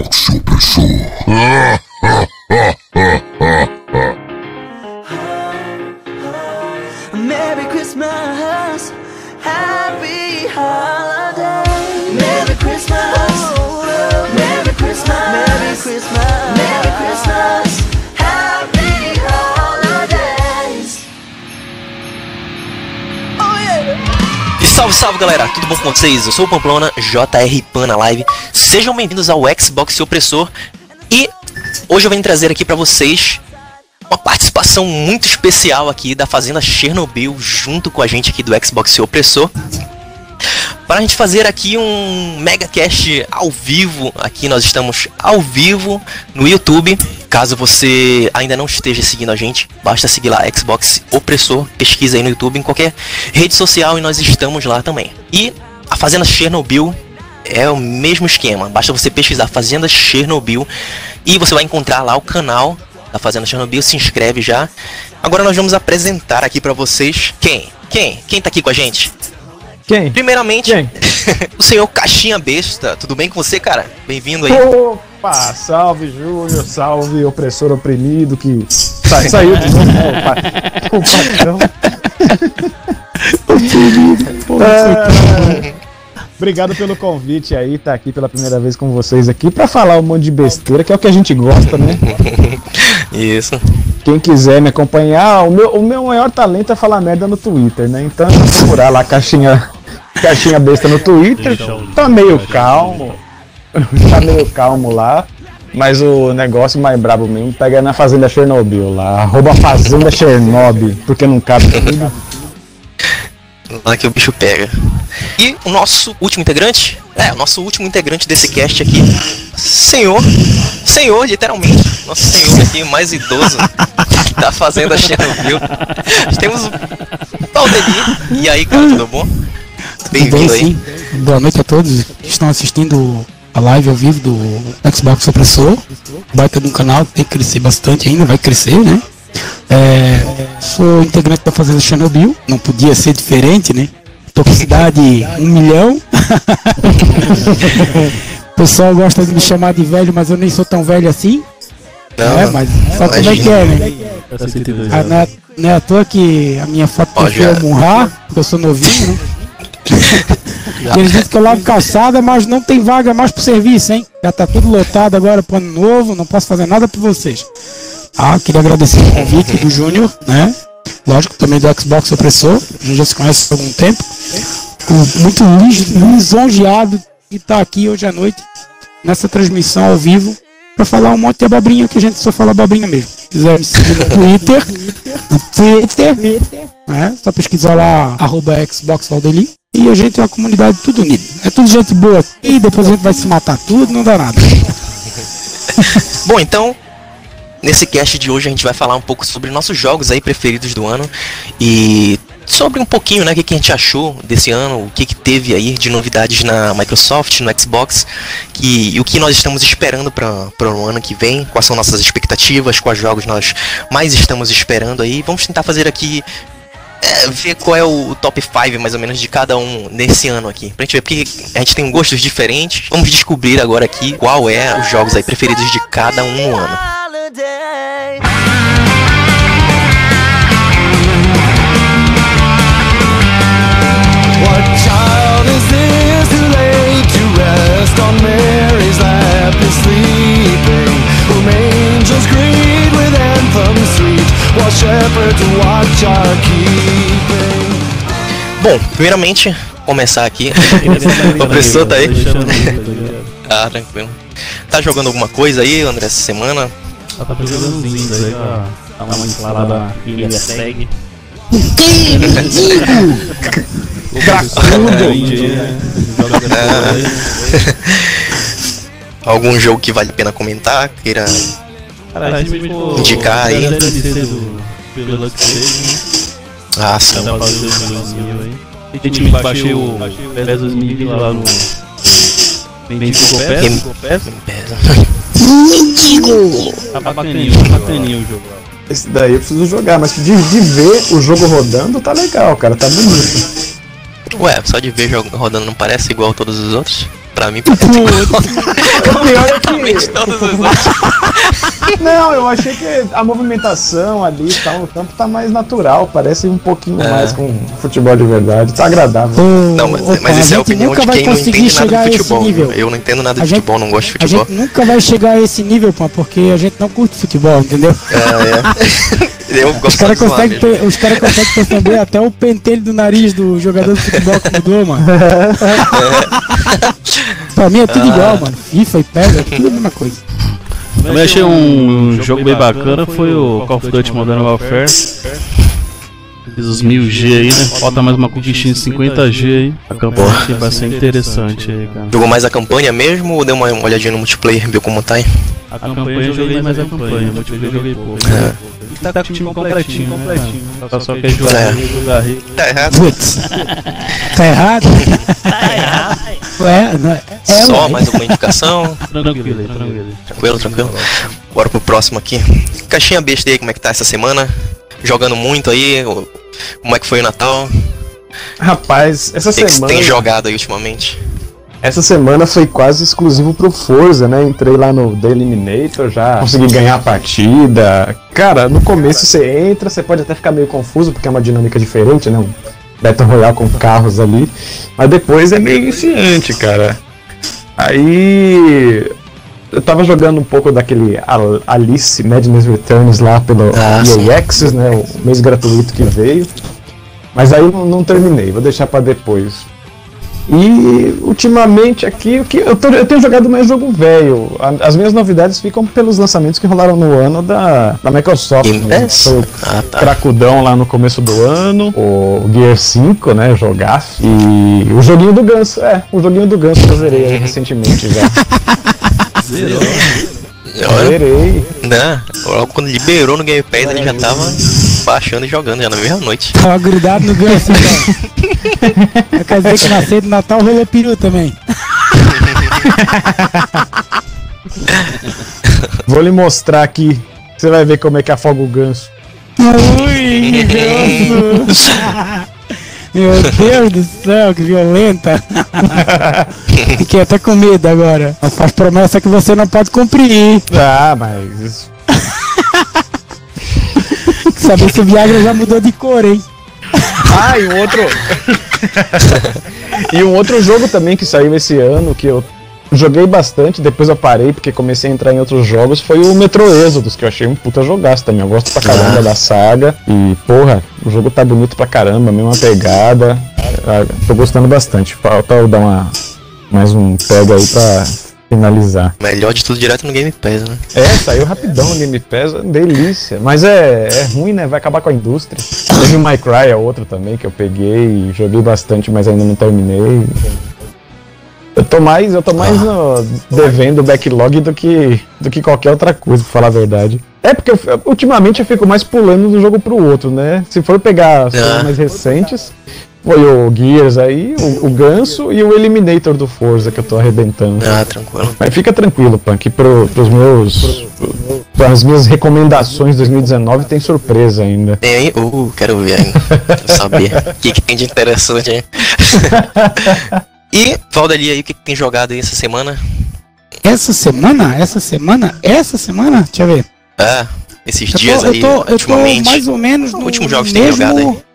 Xbox opressor. Merry Christmas, Happy Holiday. Merry Christmas, Merry Christmas, Merry Christmas, Merry Christmas, Happy Holidays. Oh yeah. E salve, salve galera, tudo bom com vocês? Eu sou o Pamplona, JR Pan na live. Sejam bem-vindos ao Xbox Opressor. E hoje eu venho trazer aqui pra vocês uma participação muito especial aqui da Fazenda Chernobyl junto com a gente aqui do Xbox Opressor. Para a gente fazer aqui um mega cast ao vivo, aqui nós estamos ao vivo no YouTube. Caso você ainda não esteja seguindo a gente, basta seguir lá Xbox Opressor, pesquisa aí no YouTube, em qualquer rede social e nós estamos lá também. E a Fazenda Chernobyl é o mesmo esquema, basta você pesquisar Fazenda Chernobyl e você vai encontrar lá o canal da Fazenda Chernobyl, se inscreve já. Agora nós vamos apresentar aqui pra vocês quem? Quem? Quem tá aqui com a gente? Quem? Primeiramente, Quem? o senhor Caixinha Besta. Tudo bem com você, cara? Bem-vindo aí. Opa, salve Júnior, salve opressor oprimido que sa saiu de novo, né, o pa- o patrão. É, Obrigado pelo convite aí, tá aqui pela primeira vez com vocês aqui pra falar um monte de besteira, que é o que a gente gosta, né? Isso. Quem quiser me acompanhar, o meu, o meu maior talento é falar merda no Twitter, né? Então é procurar lá caixinha, caixinha besta no Twitter. Tá meio calmo. Tá meio calmo lá. Mas o negócio mais brabo mesmo pega na Fazenda Chernobyl lá. Arroba Fazenda Chernobyl, porque não cabe tudo. Lá que o bicho pega. E o nosso último integrante? É, o nosso último integrante desse cast aqui. Senhor. Senhor, literalmente. Nosso senhor aqui, mais idoso da Fazenda Chernobyl. Temos o Valdemir. E aí, cara, tudo bom? Bem-vindo aí. Boa noite a todos que estão assistindo a live ao vivo do Xbox Opressor. Baita de um canal, tem que crescer bastante ainda, vai crescer, né? É, sou integrante da Fazenda Chernobyl, não podia ser diferente, né? Tô com cidade um milhão. o pessoal gosta de me chamar de velho, mas eu nem sou tão velho assim. Não, é, mas sabe como é que é, né? 62 Ah, não, é, não é à toa que a minha foto é o Munra, porque eu sou novinho, né? Eles dizem que eu lavo calçada, mas não tem vaga mais pro serviço, hein? Já tá tudo lotado agora pro ano novo, não posso fazer nada por vocês. Ah, queria agradecer o convite do Júnior, né? Lógico, também do Xbox Opressor, a gente já se conhece há algum tempo. Muito lis- lisonjeado de estar aqui hoje à noite, nessa transmissão ao vivo, pra falar um monte de abobrinha que a gente só fala abobrinha mesmo. Se quiser me seguir no Twitter, no Twitter, né? Só pesquisar lá, arroba Xbox Valdeli. E a gente é uma comunidade tudo unida. É tudo gente boa e depois a gente vai se matar tudo, não dá nada. Bom, então, nesse cast de hoje a gente vai falar um pouco sobre nossos jogos aí preferidos do ano e sobre um pouquinho, né, o que, que a gente achou desse ano, o que, que teve aí de novidades na Microsoft, no Xbox, que, e o que nós estamos esperando para o ano que vem, quais são nossas expectativas, quais jogos nós mais estamos esperando aí. Vamos tentar fazer aqui é, ver qual é o top 5 mais ou menos de cada um nesse ano aqui. Pra gente ver, porque a gente tem gostos diferentes. Vamos descobrir agora aqui qual é os jogos aí preferidos de cada um no ano. Holiday. What child is this who laid to rest on Mary's lap is sleeping? Whom angels greet with anthems sweet, while shepherds watch are keeping. Bom, primeiramente, começar aqui. o professor tá aí? Ah, tranquilo. Tá jogando alguma coisa aí, André, essa semana? Ela tá indies aí pra dar uma inflada minha tag. É, indie, né? Algum jogo que vale a pena comentar? Queira. Cara, a gente for Indicar aí. do Deluxe Stage, Ah, né? sim. Dá pra fazer os 2000 aí. Recentemente baixei o PES 2000 lá no... Mendigo Game- PES? Tá bacaninho, tá bacaninho o jogo. Esse daí eu preciso jogar, mas de, de ver o jogo rodando tá legal, cara, tá bonito. Ué, só de ver jogo rodando não parece igual a todos os outros? Pra mim, parece O pior é que. todas as outras. Não, eu achei que a movimentação ali e tal no campo tá mais natural. Parece um pouquinho É. mais com futebol de verdade. Tá agradável. Ô, Não, mas, ô, mas isso é a opinião nunca de vai quem não conseguir entende nada chegar a de esse futebol. nível. Eu não entendo nada A de gente- futebol, não gosto de A futebol. gente nunca vai chegar a esse nível, pô, porque a gente não curte futebol, entendeu? É, é. Eu Os gosto caras de zoar conseguem os cara conseguem perceber até o pentelho do nariz do jogador de futebol que mudou, mano. pra mim é tudo igual, mano. FIFA e PES é tudo a mesma coisa. Também achei um jogo bem bacana, foi o Call of Duty Modern Warfare. Fiz os 1000G aí, né? Falta mais uma conquistinha de 50G aí. A campanha achei bastante interessante aí, cara. Jogou mais a campanha mesmo ou deu uma olhadinha no multiplayer, viu como tá aí? A campanha eu joguei mais a campanha, o multiplayer eu joguei pouco. É. Tá com o time completinho, né? Só, só quer jogar, É. jogar rico. Tá errado. Putz. Tá errado? Tá errado. Ué, não é. é Só ué. mais uma indicação. Tranquilo tranquilo. Tranquilo, tranquilo. Bora pro próximo aqui. Caixinha besta aí, como é que tá essa semana? Jogando muito aí? o- Como é que foi o Natal? Rapaz, essa O que, que você semana. tem jogado aí ultimamente? Essa semana foi quase exclusivo pro Forza, né? Entrei lá no The Eliminator, já consegui ganhar a partida. Cara, no começo você entra, você pode até ficar meio confuso, porque é uma dinâmica diferente, né? Um Battle Royale com carros ali. Mas depois é meio viciante, cara. Aí. Eu tava jogando um pouco daquele Al- Alice Madness Returns lá pelo Ah. EA Access, né? O mês gratuito que veio. Mas aí não, não terminei, vou deixar pra depois. E ultimamente aqui, o que eu, tô- eu tenho jogado mais jogo velho. As minhas novidades ficam pelos lançamentos que rolaram no ano da, da Microsoft. Game né? Pass? Foi o Ah, tá. Cracudão lá no começo do ano, o Gear 5, né? Jogar. E o joguinho do Ganso, é, o joguinho do Ganso que eu zerei aí recentemente já. Olha, Zerei. né? Logo quando liberou no Game Pass, ele já tava baixando e jogando já na mesma noite. Tava grudado no ganso, então. Quer dizer que na ceia do Natal rolou peru também. Vou lhe mostrar aqui. Você vai ver como é que afoga o ganso. Ui, ganso! Meu Deus do céu, que violenta! Fiquei até com medo agora. Mas faz promessa que você não pode cumprir. Ah, mas. Saber se o Viagra já mudou de cor, hein? Ah, e um outro. e um outro jogo também que saiu esse ano que eu joguei bastante, depois eu parei porque comecei a entrar em outros jogos, foi o Metro Exodus, que eu achei um puta jogaço também. Eu gosto pra caramba Ah. da saga. E, porra, o jogo tá bonito pra caramba, mesma pegada. Ah, Tô gostando bastante. Falta eu dar uma, mais um pega aí pra finalizar. Melhor de tudo direto no Game Pass, né? É, saiu rapidão no Game Pass, delícia. Mas é, é ruim, né? Vai acabar com a indústria. Teve o My Cry, é outro também que eu peguei e joguei bastante, mas ainda não terminei. Eu tô mais, eu tô mais no- devendo o backlog do que, do que qualquer outra coisa, pra falar a verdade. É porque eu- ultimamente eu fico mais pulando de um jogo pro outro, né? Se for pegar as coisas Ah. mais recentes, foi o Gears aí, o, o Ganso e o Eliminator do Forza que eu tô arrebentando. Ah, tranquilo. Mas fica tranquilo, Punk, pro, pros meus. As minhas recomendações 2019 tem surpresa ainda. Tem aí? Uh, quero ver aí. Quero saber. O que, que tem de interessante aí. e, Valdeli aí, o que, que tem jogado aí essa semana? Essa semana? Essa semana? Essa semana? Deixa eu ver. Ah, esses Eu dias tô, eu aí, tô, eu tô ultimamente. mais ou menos no Últimos jogos que tem mesmo, jogado aí.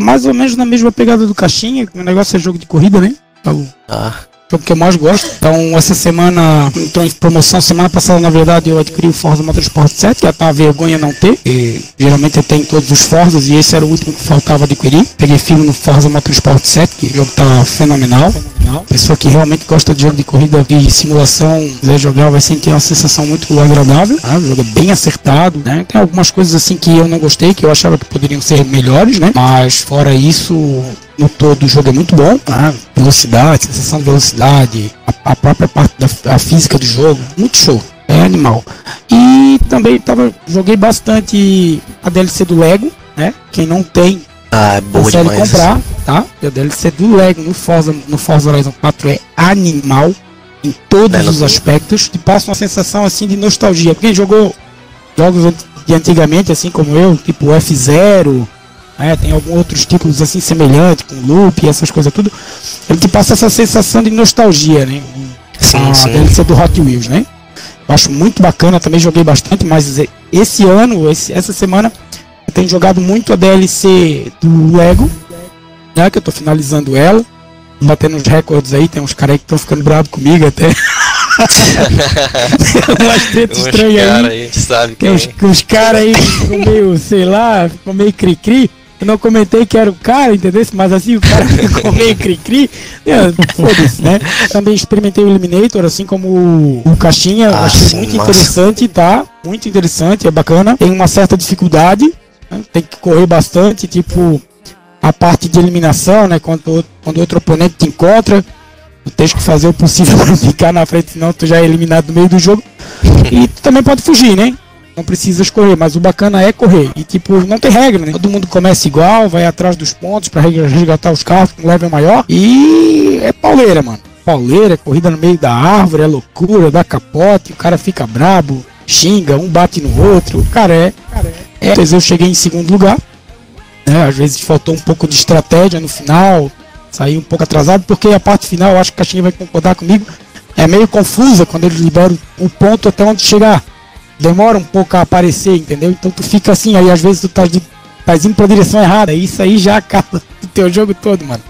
Mais ou menos na mesma pegada do caixinha, o negócio é jogo de corrida, né? Ah, jogo que eu mais gosto. Então, essa semana entrou em promoção. Semana passada, na verdade, eu adquiri o Forza Motorsport 7, que é uma vergonha não ter. E, geralmente eu tenho todos os Forzas e esse era o último que faltava adquirir. Peguei filme no Forza Motorsport 7, que o jogo tá fenomenal. Pessoa que realmente gosta de jogo de corrida e simulação, quiser jogar, vai sentir uma sensação muito agradável. tá? O jogo é bem acertado, né? Tem algumas coisas assim que eu não gostei, que eu achava que poderiam ser melhores, né? Mas fora isso, no todo o jogo é muito bom, tá? Velocidade, sensação de velocidade, a, a própria parte da a física do jogo, muito show. É animal. E também tava, joguei bastante a DLC do Lego, né? Quem não tem, ah é boa consegue demais. comprar, tá? E a DLC do Lego no Forza, no Forza Horizon 4 é animal em todos não- os aspectos. E passa uma sensação assim de nostalgia. Quem jogou jogos de antigamente, assim como eu, tipo F0, né? Tem alguns outros títulos assim semelhantes, com loop e essas coisas tudo. Ele te passa essa sensação de nostalgia, né? Sim, a sim. DLC do Hot Wheels, né? Eu acho muito bacana, também joguei bastante, mas esse ano, esse- essa semana, eu tenho jogado muito a DLC do Lego, né? Que eu tô finalizando ela. Batendo uns recordes aí, tem uns caras aí que estão ficando bravos comigo até. Umas tretas estranhas aí. aí, sabe que Tem uns, uns caras aí que ficam meio, sei lá, ficam meio cri-cri. Eu não comentei que era o cara, entendeu? Mas assim, o cara ficou meio cri-cri. É, Foda-se, né? Também experimentei o Eliminator, assim como o, o Caixinha. Ah, Achei sim, muito massa. interessante, tá? Muito interessante, é bacana. Tem uma certa dificuldade, né? tem que correr bastante, tipo, a parte de eliminação, né? Quando, quando outro oponente te encontra, tu tens que fazer o possível para ficar na frente, senão tu já é eliminado no meio do jogo. E tu também pode fugir, né? Não precisas correr, mas o bacana é correr. E tipo, não tem regra, né? Todo mundo começa igual, vai atrás dos pontos pra resgatar os carros com level maior. E é pauleira, mano. Pauleira, é corrida no meio da árvore, é loucura, dá capote, o cara fica brabo, xinga, um bate no outro. Cara, é. é. Às vezes eu cheguei em segundo lugar. Né? Às vezes faltou um pouco de estratégia no final. Saí um pouco atrasado, porque a parte final, acho que o Caixinha vai concordar comigo, é meio confusa quando eles liberam o ponto até onde chegar demora um pouco a aparecer, entendeu? Então tu fica assim, aí às vezes tu tá, de, tá indo pra direção errada, e isso aí já acaba o teu jogo todo, mano.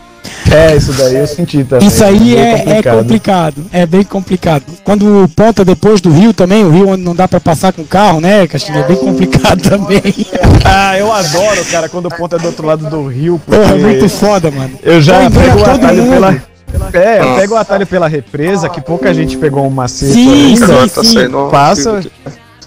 É, isso daí eu senti também. Isso aí Meio é, é complicado, é bem complicado. Quando ponta depois do rio também, o rio onde não dá pra passar com carro, né, Caxinha? É bem complicado também. Ah, eu adoro, cara, quando o ponto é do outro lado do rio, porque Porra, é muito foda, mano. eu já engana pego o atalho mundo. pela... É, eu pego o atalho pela represa, que pouca gente pegou um macete Sim, sim, sim. Passa,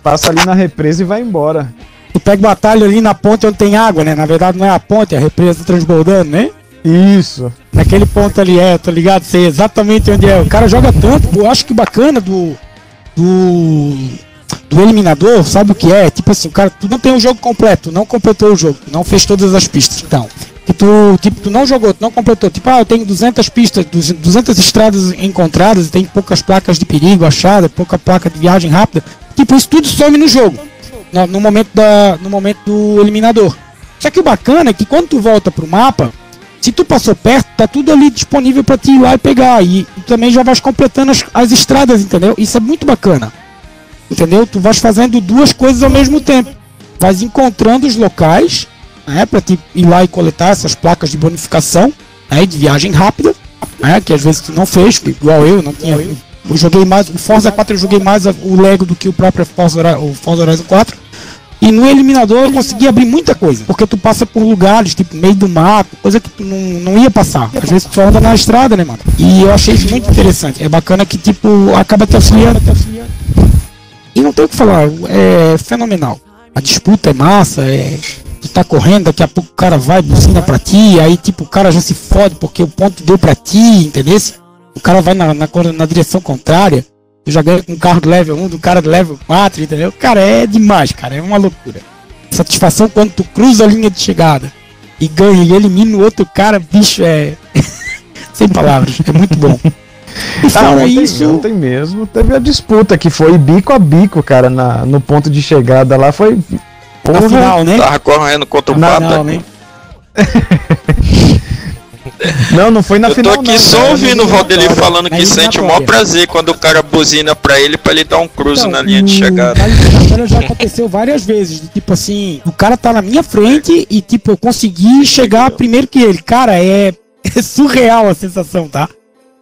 passa ali na represa e vai embora. Tu pega o atalho ali na ponte onde tem água, né? Na verdade não é a ponte, é a represa transbordando, né? Isso. Naquele ponto ali é, tá ligado? Sei exatamente onde é. O cara joga tanto, eu acho que bacana do. Do. Do eliminador, sabe o que é? Tipo assim, o cara, tu não tem o jogo completo, tu não completou o jogo, não fez todas as pistas. Então, que tu, tipo, tu não jogou, tu não completou. Tipo, ah, eu tenho 200 pistas, 200 estradas encontradas, tem poucas placas de perigo achadas, pouca placa de viagem rápida. Tipo, isso tudo some no jogo. No, no momento, da, no momento do eliminador. Só que o bacana é que quando tu volta pro mapa, se tu passou perto, tá tudo ali disponível pra ti ir lá e pegar. E tu também já vais completando as, as estradas, entendeu? Isso é muito bacana. Entendeu? Tu vais fazendo duas coisas ao mesmo tempo. Vais encontrando os locais, né? Pra ti ir lá e coletar essas placas de bonificação, né? De viagem rápida, né? Que às vezes tu não fez, igual eu, não tinha. Eu joguei mais. O Forza 4 eu joguei mais o Lego do que o próprio Forza, o Forza Horizon 4. E no eliminador eu consegui abrir muita coisa. Porque tu passa por lugares, tipo, meio do mato, coisa que tu não, não ia passar. Às vezes tu só anda na estrada, né, mano? E eu achei isso muito interessante. É bacana que, tipo, acaba te auxiliando. E não tem o que falar, é fenomenal. A disputa é massa, é. Tu tá correndo, daqui a pouco o cara vai, buzina pra ti, aí tipo, o cara já se fode porque o ponto deu pra ti, entendeu? O cara vai na, na, na direção contrária. Tu já ganha com um carro do level 1, do cara do level 4, entendeu? Cara, é demais, cara, é uma loucura. Satisfação quando tu cruza a linha de chegada e ganha e elimina o outro cara, bicho, é. Sem palavras, é muito bom. E Ah, fora ontem, isso. ontem mesmo teve a disputa que foi bico a bico, cara, na, no ponto de chegada lá. Foi. Na Porra, final, né? Tava correndo contra o Na- pato. Não, né? Não, não foi na Eu tô final. aqui não, só cara, ouvindo o Valdeli falando que sente o maior prazer quando o cara buzina pra ele pra ele dar um cruze Então, na linha de chegada. Na eliminatória já aconteceu várias vezes. Tipo assim, o cara tá na minha frente e, tipo, eu consegui chegar primeiro que ele. Cara, é, é surreal a sensação, tá?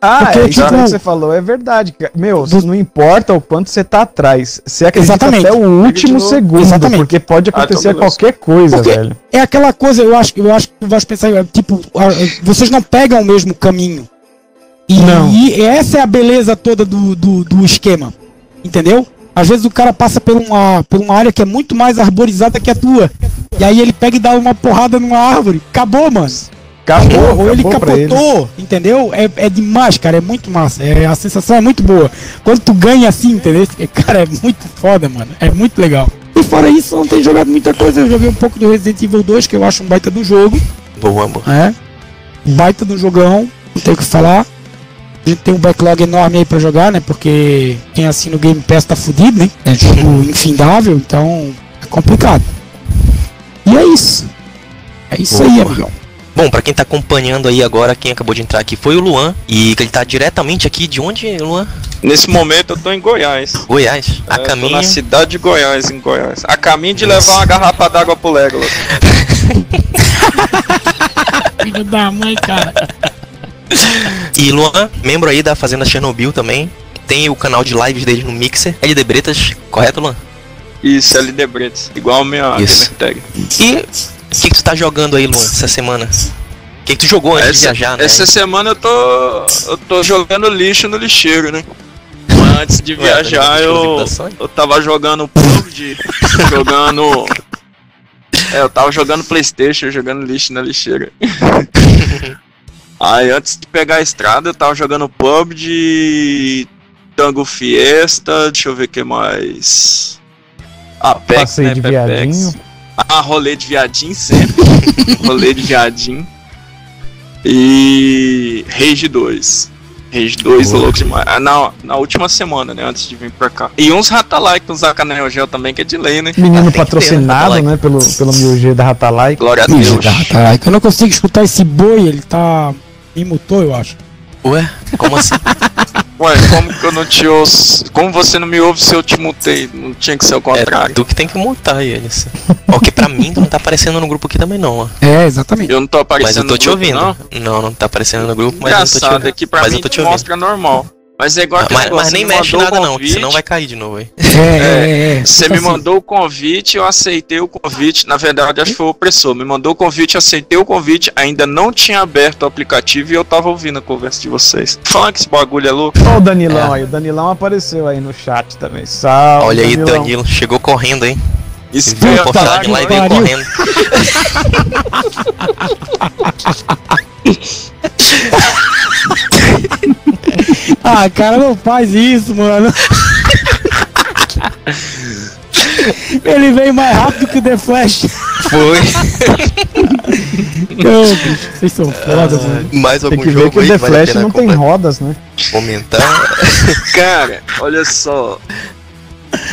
Ah, Porque, é, isso tipo, aí que você falou é verdade. Meu, não importa o quanto você tá atrás. Você acredita Exatamente. até o último segundo, Exatamente. porque pode acontecer Ah, então beleza. qualquer coisa, Porque velho. é aquela coisa, eu acho, eu acho que tu vais pensar, tipo, vocês não pegam o mesmo caminho. E, Não. e essa é a beleza toda do, do, do esquema. Entendeu? Às vezes o cara passa por uma, por uma área que é muito mais arborizada que a tua. E aí ele pega e dá uma porrada numa árvore. Acabou, mano. Acabou, ou ele acabou ele. capotou, entendeu? É, é demais, cara, é muito massa. É, a sensação é muito boa. Quando tu ganha assim, entendeu? Cara, é muito foda, mano. É muito legal. E fora isso, eu não tenho jogado muita coisa. Eu joguei um pouco do Resident Evil 2, que eu acho um baita do jogo. Boa, amor. É. Um baita do jogão, não tem o que falar. A gente tem um backlog enorme aí pra jogar, né? Porque quem assina o Game Pass tá fudido, né? É jogo infindável, então é complicado. E é isso. É isso aí, amigão. Bom, pra quem tá acompanhando aí agora, quem acabou de entrar aqui foi o Luan. E ele tá diretamente aqui de onde, Luan? Nesse momento eu tô em Goiás. Goiás. A É, tô caminho. na cidade de Goiás, em Goiás. A caminho de Nossa. levar uma garrafa d'água pro Legolas. Filho da mãe, cara. E Luan, membro aí da Fazenda Chernobyl também. Tem o canal de lives dele no Mixer. LD de Bretas, correto, Luan? Isso, LD Bretas. Igual a minha Isso. gamer tag. E o que, que tu tá jogando aí, Luan, essa semana? O que, que tu jogou antes de Essa, viajar, né? essa semana eu tô. eu tô jogando lixo no lixeiro, né? Mas antes de Ué, tá viajar eu, eu tava jogando PUBG, jogando. É, eu tava jogando Playstation, jogando lixo na lixeira. Aí antes de pegar a estrada eu tava jogando PUBG, Tango Fiesta, deixa eu ver o que mais. Apex, Passeio né? de Apex. viadinho. Ah, rolê de viadinho sempre. rolê de viadinho. E. Rage 2. Rage 2, louco demais. Ah, na, na última semana, né? Antes de vir pra cá. E uns Ratalike, uns Acanel Gel também, que é de lei, né? Menino ter, patrocinado, né, né, pelo, pelo Mil G da Ratalai. Glória a Deus. é que eu não consigo escutar esse boi, ele tá. Me mutou, eu acho. Ué, como assim? Ué, como que eu não te ouço? Como você não me ouve se eu te mutei? Não tinha que ser o é contrário. tu que tem que multar eles. Ó, que pra mim tu não tá aparecendo no grupo aqui também não, ó. É, exatamente. Eu não tô Mas aparecendo eu tô no te grupo, ouvindo. Não? Não, não tá aparecendo no grupo, mas eu tô te Engraçado, ouvindo. aqui pra mas mim eu tô te te ouvindo. mostra normal. Mas é igual Ah, mas, negócio, mas nem me mexe mandou o nada não, convite, senão vai cair de novo aí. É, é, é. Você me assim, mandou o convite, eu aceitei o convite. Na verdade, acho que foi o opressor. Me mandou o convite, aceitei o convite. Ainda não tinha aberto o aplicativo e eu tava ouvindo a conversa de vocês. Falando que esse bagulho é louco. Ó o Danilão É. aí, o Danilão apareceu aí no chat também. Salve, Olha aí, Danilão. Danilo, chegou correndo, hein? Isso Viu a postagem lá e veio correndo. Ah, cara, não faz isso, mano. Ele veio mais rápido que o The Flash. Foi. Ô, bicho, vocês são foda, mano. Mais Tem algum que ver jogo que o The vale Flash não tem rodas, né? comentar? Cara, olha só.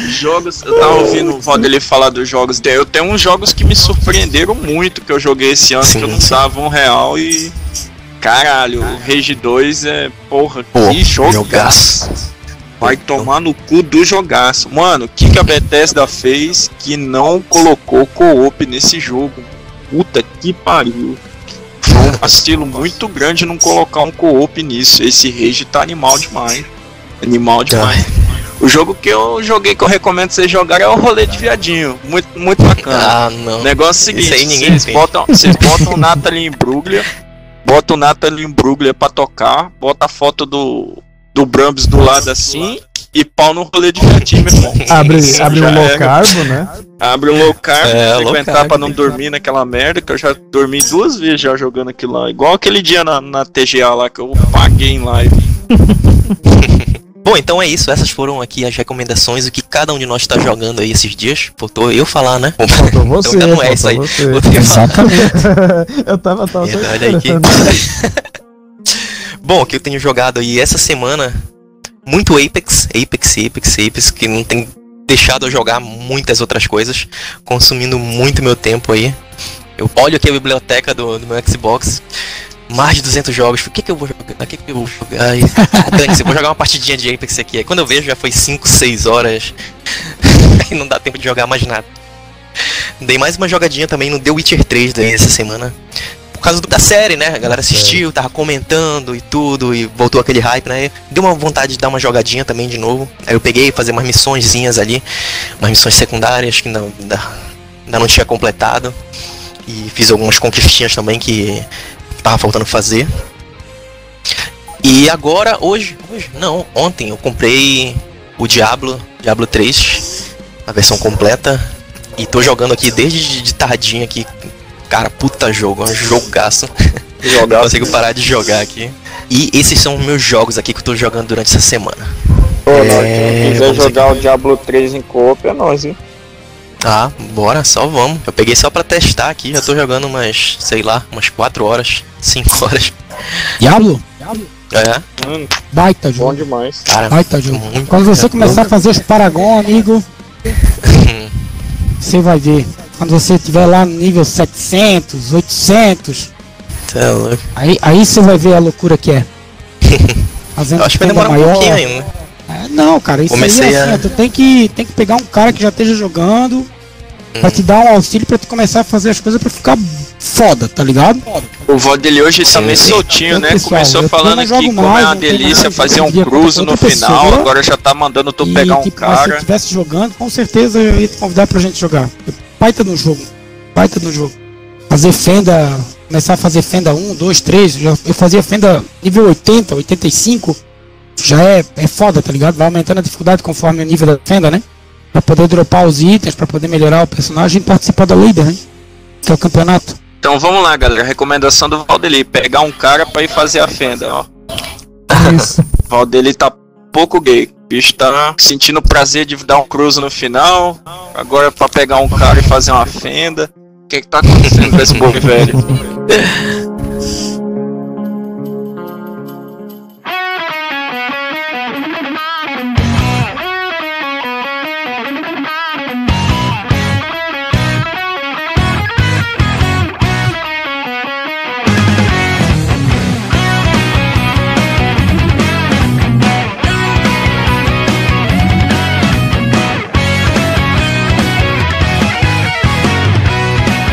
Jogos, eu tava ouvindo o Valdeli falar dos jogos dele. Eu tenho uns jogos que me surpreenderam muito que eu joguei esse ano, Sim, que eu não dava um real e. Caralho, o Rage 2 é. Porra, Pô, que jogaço. jogaço. Vai tomar no cu do jogaço. Mano, o que, que a Bethesda fez que não colocou co-op nesse jogo? Puta que pariu. Foi um vacilo muito grande não colocar um co-op nisso. Esse Rage tá animal demais. Animal demais. O jogo que eu joguei que eu recomendo vocês jogarem é o rolê de viadinho. Muito, muito bacana. Ah, não. O negócio é o seguinte, vocês botam, vocês botam Natalie Imbruglia, botam o Natalie Imbruglia pra tocar, bota a foto do, do Brambis do lado assim e pau no rolê de meu irmão. Abre, Isso abre um low é. carbo, né? Abre o low carb, É, frequentar pra não dormir naquela merda, que eu já dormi duas vezes já jogando aquilo lá. Igual aquele dia na, na TGA lá que eu paguei em live. Bom, então é isso. Essas foram aqui as recomendações, o que cada um de nós tá jogando aí esses dias. Faltou eu falar, né? Bom, Faltou você, então não é isso aí. você. Exatamente. eu tava, tava Verdade aí que-. Bom, o que eu tenho jogado aí essa semana, muito Apex, Apex, Apex, Apex, que não tem deixado eu jogar muitas outras coisas, consumindo muito meu tempo aí. Eu olho aqui a biblioteca do, do meu Xbox, mais de 200 jogos. O que que eu vou jogar? O que que eu vou jogar? Ah, dane-se, vou jogar uma partidinha de Apex aqui. Quando eu vejo já foi 5, 6 horas. Aí não dá tempo de jogar mais nada. Dei mais uma jogadinha também no The Witcher 3 daí essa semana. Por causa da série, né? A galera assistiu, tava comentando e tudo, e voltou aquele hype, né? Deu uma vontade de dar uma jogadinha também de novo. Aí eu peguei fazer umas missõezinhas ali, umas missões secundárias que não, ainda, ainda não tinha completado. E fiz algumas conquistinhas também que tava faltando fazer. E agora, hoje, hoje, não, ontem eu comprei o Diablo, Diablo 3, a versão completa. E tô jogando aqui desde de- tardinha aqui. Cara, puta jogo, é um jogaço. Não Jogar consigo parar de jogar aqui. E esses são os meus jogos aqui que eu tô jogando durante essa semana. Pô, É, quem quiser jogar o Diablo 3 em coop é nós, hein? Ah, bora, só vamos. Eu peguei só pra testar aqui, já tô jogando umas, sei lá, umas 4 horas, 5 horas. Diablo? É, Mano, Baita bom jogo. demais. cara, Baita jogo. Quando você começar a fazer os Paragon, amigo, você vai ver. Quando você estiver lá no nível 700, 800, Tá louco. aí, aí você vai ver a loucura que é. Fazendo Eu acho que vai demorar um maior. pouquinho ainda. É, não, cara, isso Comecei aí é assim, a- tu tem que, tem que pegar um cara que já esteja jogando pra te dar um auxílio pra tu começar a fazer as coisas pra ficar foda, tá ligado? O VOD dele hoje tá meio soltinho, Então, né? pessoal, Começou falando jogo como é mais, uma não tenho delícia mais fazer um cruzo no outra final, pessoa. agora já tá mandando tu e, pegar um tipo, mas se eu cara. estivesse jogando, com certeza eu ia te convidar pra gente jogar. Baita no jogo. Baita no jogo. Fazer fenda, começar a fazer fenda 1, 2, 3. Já, eu fazia fenda nível 80, 85. Já é, é foda, tá ligado? Vai aumentando a dificuldade conforme o nível da fenda, né? Pra poder dropar os itens, pra poder melhorar o personagem e participar da Leader, né? Que é o campeonato. Então vamos lá, galera. Recomendação do Valdeli: pegar um cara pra ir fazer a fenda, ó. Isso. O Valdeli tá pouco gay. O bicho tá sentindo o prazer de dar um cruzo no final. Agora é pra pegar um cara e fazer uma fenda. O que que tá acontecendo com esse povo velho?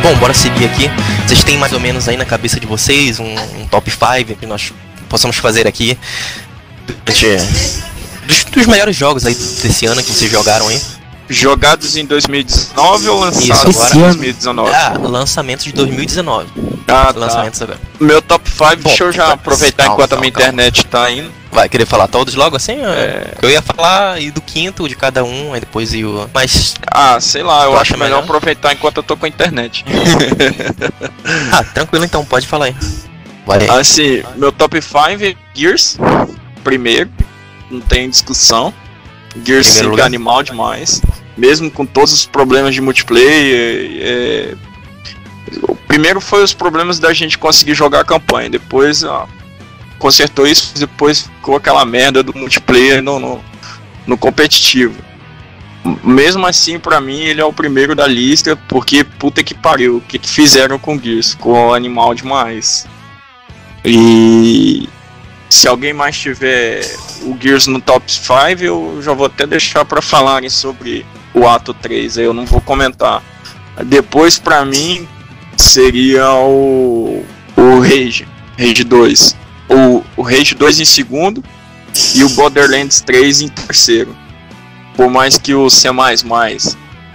Bom, bora seguir aqui. Vocês têm mais ou menos aí na cabeça de vocês um, um top 5 que nós possamos fazer aqui dos, dos melhores jogos aí desse ano que vocês jogaram aí? Jogados em 2019 ou lançados agora esse em ano. 2019? Ah, lançamentos de 2019. Ah, tá. Lançamentos agora. Meu top 5, Bom, deixa eu já calma, aproveitar calma, enquanto a minha calma. internet tá indo. Vai querer falar todos logo assim? É. Eu ia falar e do quinto de cada um, aí depois o. Mas. Ah, sei lá, eu acho melhor melhor? aproveitar enquanto eu tô com a internet. Ah, tranquilo então, pode falar aí. Vai. Assim, meu top 5 é Gears, primeiro, não tem discussão. Gears Primeiro 5 é animal demais. Mesmo com todos os problemas de multiplayer. é, O primeiro foi os problemas da gente conseguir jogar a campanha. Depois ó, consertou isso, depois ficou aquela merda do multiplayer no, no, no competitivo. Mesmo assim, pra mim, ele é o primeiro da lista, porque puta que pariu, o que, que fizeram com Gears? Ficou animal demais. E se alguém mais tiver o Gears no top 5, eu já vou até deixar pra falarem sobre o ato 3, aí eu não vou comentar. Depois, pra mim, seria o, o Rage, Rage 2. O, o Rage 2 em segundo e o Borderlands 3 em terceiro. Por mais que o C++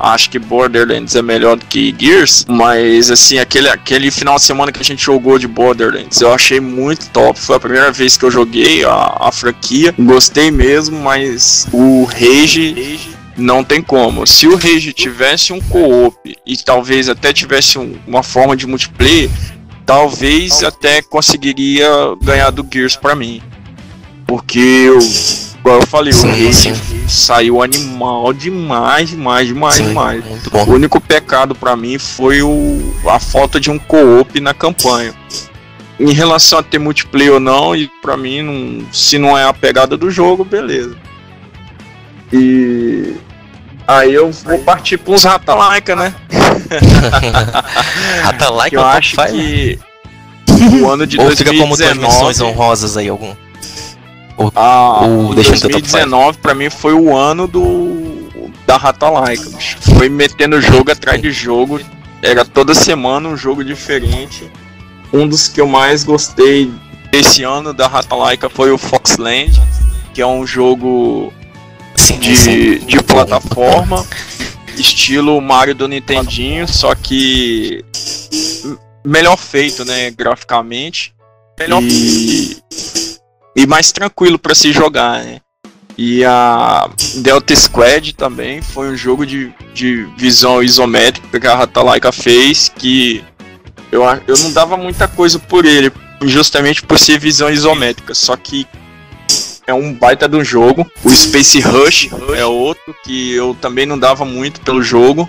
acho que Borderlands é melhor do que Gears, mas assim, aquele, aquele final de semana que a gente jogou de Borderlands, eu achei muito top. Foi a primeira vez que eu joguei a, a franquia, gostei mesmo, mas o Rage não tem como. Se o Rage tivesse um co-op e talvez até tivesse um- uma forma de multiplayer, talvez até conseguiria ganhar do Gears pra mim. Porque eu, igual eu falei, Sim, o sim. saiu animal demais, demais, demais, Sim, demais. muito bom. O único pecado pra mim foi o, a falta de um co-op na campanha. Em relação a ter multiplayer ou não, e pra mim, não, se não é a pegada do jogo, beleza. E aí eu vou partir para uns Ratalaika, né? Rata like Que eu top acho que o ano de Ou fica como menções 2019, honrosas aí algum? ah, ou o deixa no teu top 2019 pra mim foi o ano do da Ratalaika. bicho. Foi metendo jogo atrás de jogo, era toda semana um jogo diferente. Um dos que eu mais gostei desse ano da Ratalaika foi o Foxland, que é um jogo Sim, sim. de, de plataforma, estilo Mario do Nintendinho, só que melhor feito, né, graficamente. Melhor e, e mais tranquilo para se jogar, né? E a Delta Squad também foi um jogo de, de visão isométrica que a Ratalaika fez, que eu, eu não dava muita coisa por ele, justamente por ser visão isométrica, só que é um baita um jogo. O Space Rush é outro que eu também não dava muito pelo jogo.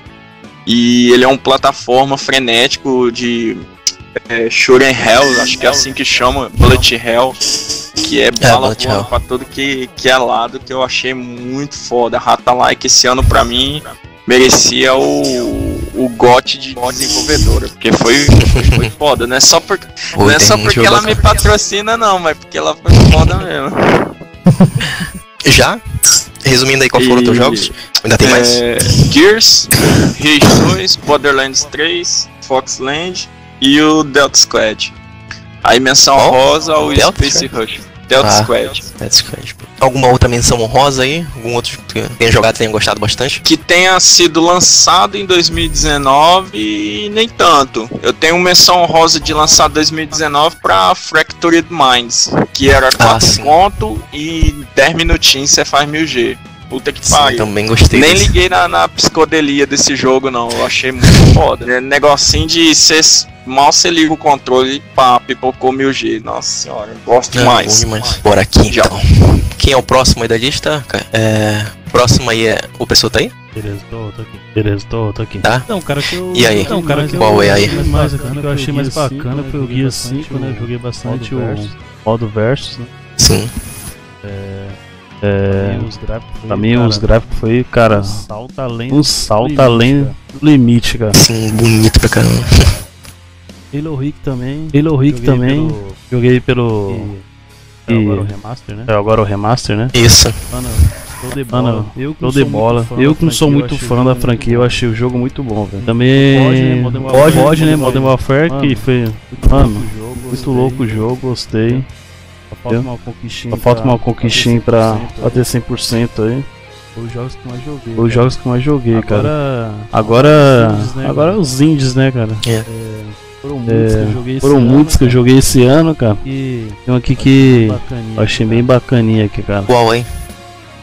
E ele é um plataforma frenético de é, Shoren Hell, acho que é assim que chama, Bullet Hell, que é bala Bullet voando Hell. pra todo que, que é lado, que eu achei muito foda. Rata Like esse ano pra mim merecia o, o GOT de desenvolvedora. Porque foi, foi, foda, não é só, por, Pô, não é só porque ela me patrocina, não, mas porque ela foi foda mesmo. Já? Resumindo aí, qual foram os teus jogos? Ainda tem mais? É, Gears, Rage 2, Borderlands 3, Foxland e o Delta Squad. Aí menção Qual? rosa ao Delta Space Rush. Delta Ah. Squad. That's good. Alguma outra menção honrosa aí? Algum outro que tenha jogado e tenha gostado bastante? Que tenha sido lançado em 2019 e nem tanto. Eu tenho menção honrosa de lançado em 2019 pra Fractured Minds, que era 4 sim. pontos e 10 minutinhos você faz 1000G. Puta que pariu. também gostei. Nem desse. liguei na, na psicodelia desse jogo, não. Eu achei muito foda. Negocinho de cê, mal você liga o controle e pá, pipocou 1000G. Nossa senhora, gosto É, demais. demais. Bora aqui Já. então. Quem é o próximo aí da lista? cara? É. Próximo aí é. O pessoa tá aí? Beleza, tô, tô aqui. Beleza, tô, tô aqui. Tá? Não, cara, que eu. E aí? Não, cara, que eu- Qual é aí? Mais bacana, que eu achei mais bacana foi o Guia 5, né? Joguei bastante o modo versus, né? Sim. É, pra mim os gráficos foi, cara, salta além, um salto além do limite, cara. Sim, bonito pra caramba. Halo Rick também. Halo Rick também. Joguei pelo. E, agora o remaster, né? É agora o remaster, né? Isso. Mano, show de bola. eu que não de bola. Eu que não sou muito fã da franquia, eu achei o jogo muito bom, velho. Também pode, pode, né? Modern Warfare que foi, mano, muito louco o jogo, gostei. Só falta uma conquistinha. Só falta uma conquistinha pra bater 100% aí. Os jogos que mais joguei. Os jogos que mais joguei, cara. Agora, agora os indies, né, cara? É. Foram muitos que eu joguei esse Foram muitos que eu joguei esse ano, cara. E tem um aqui que eu achei bem bacaninha aqui, cara. Qual, hein?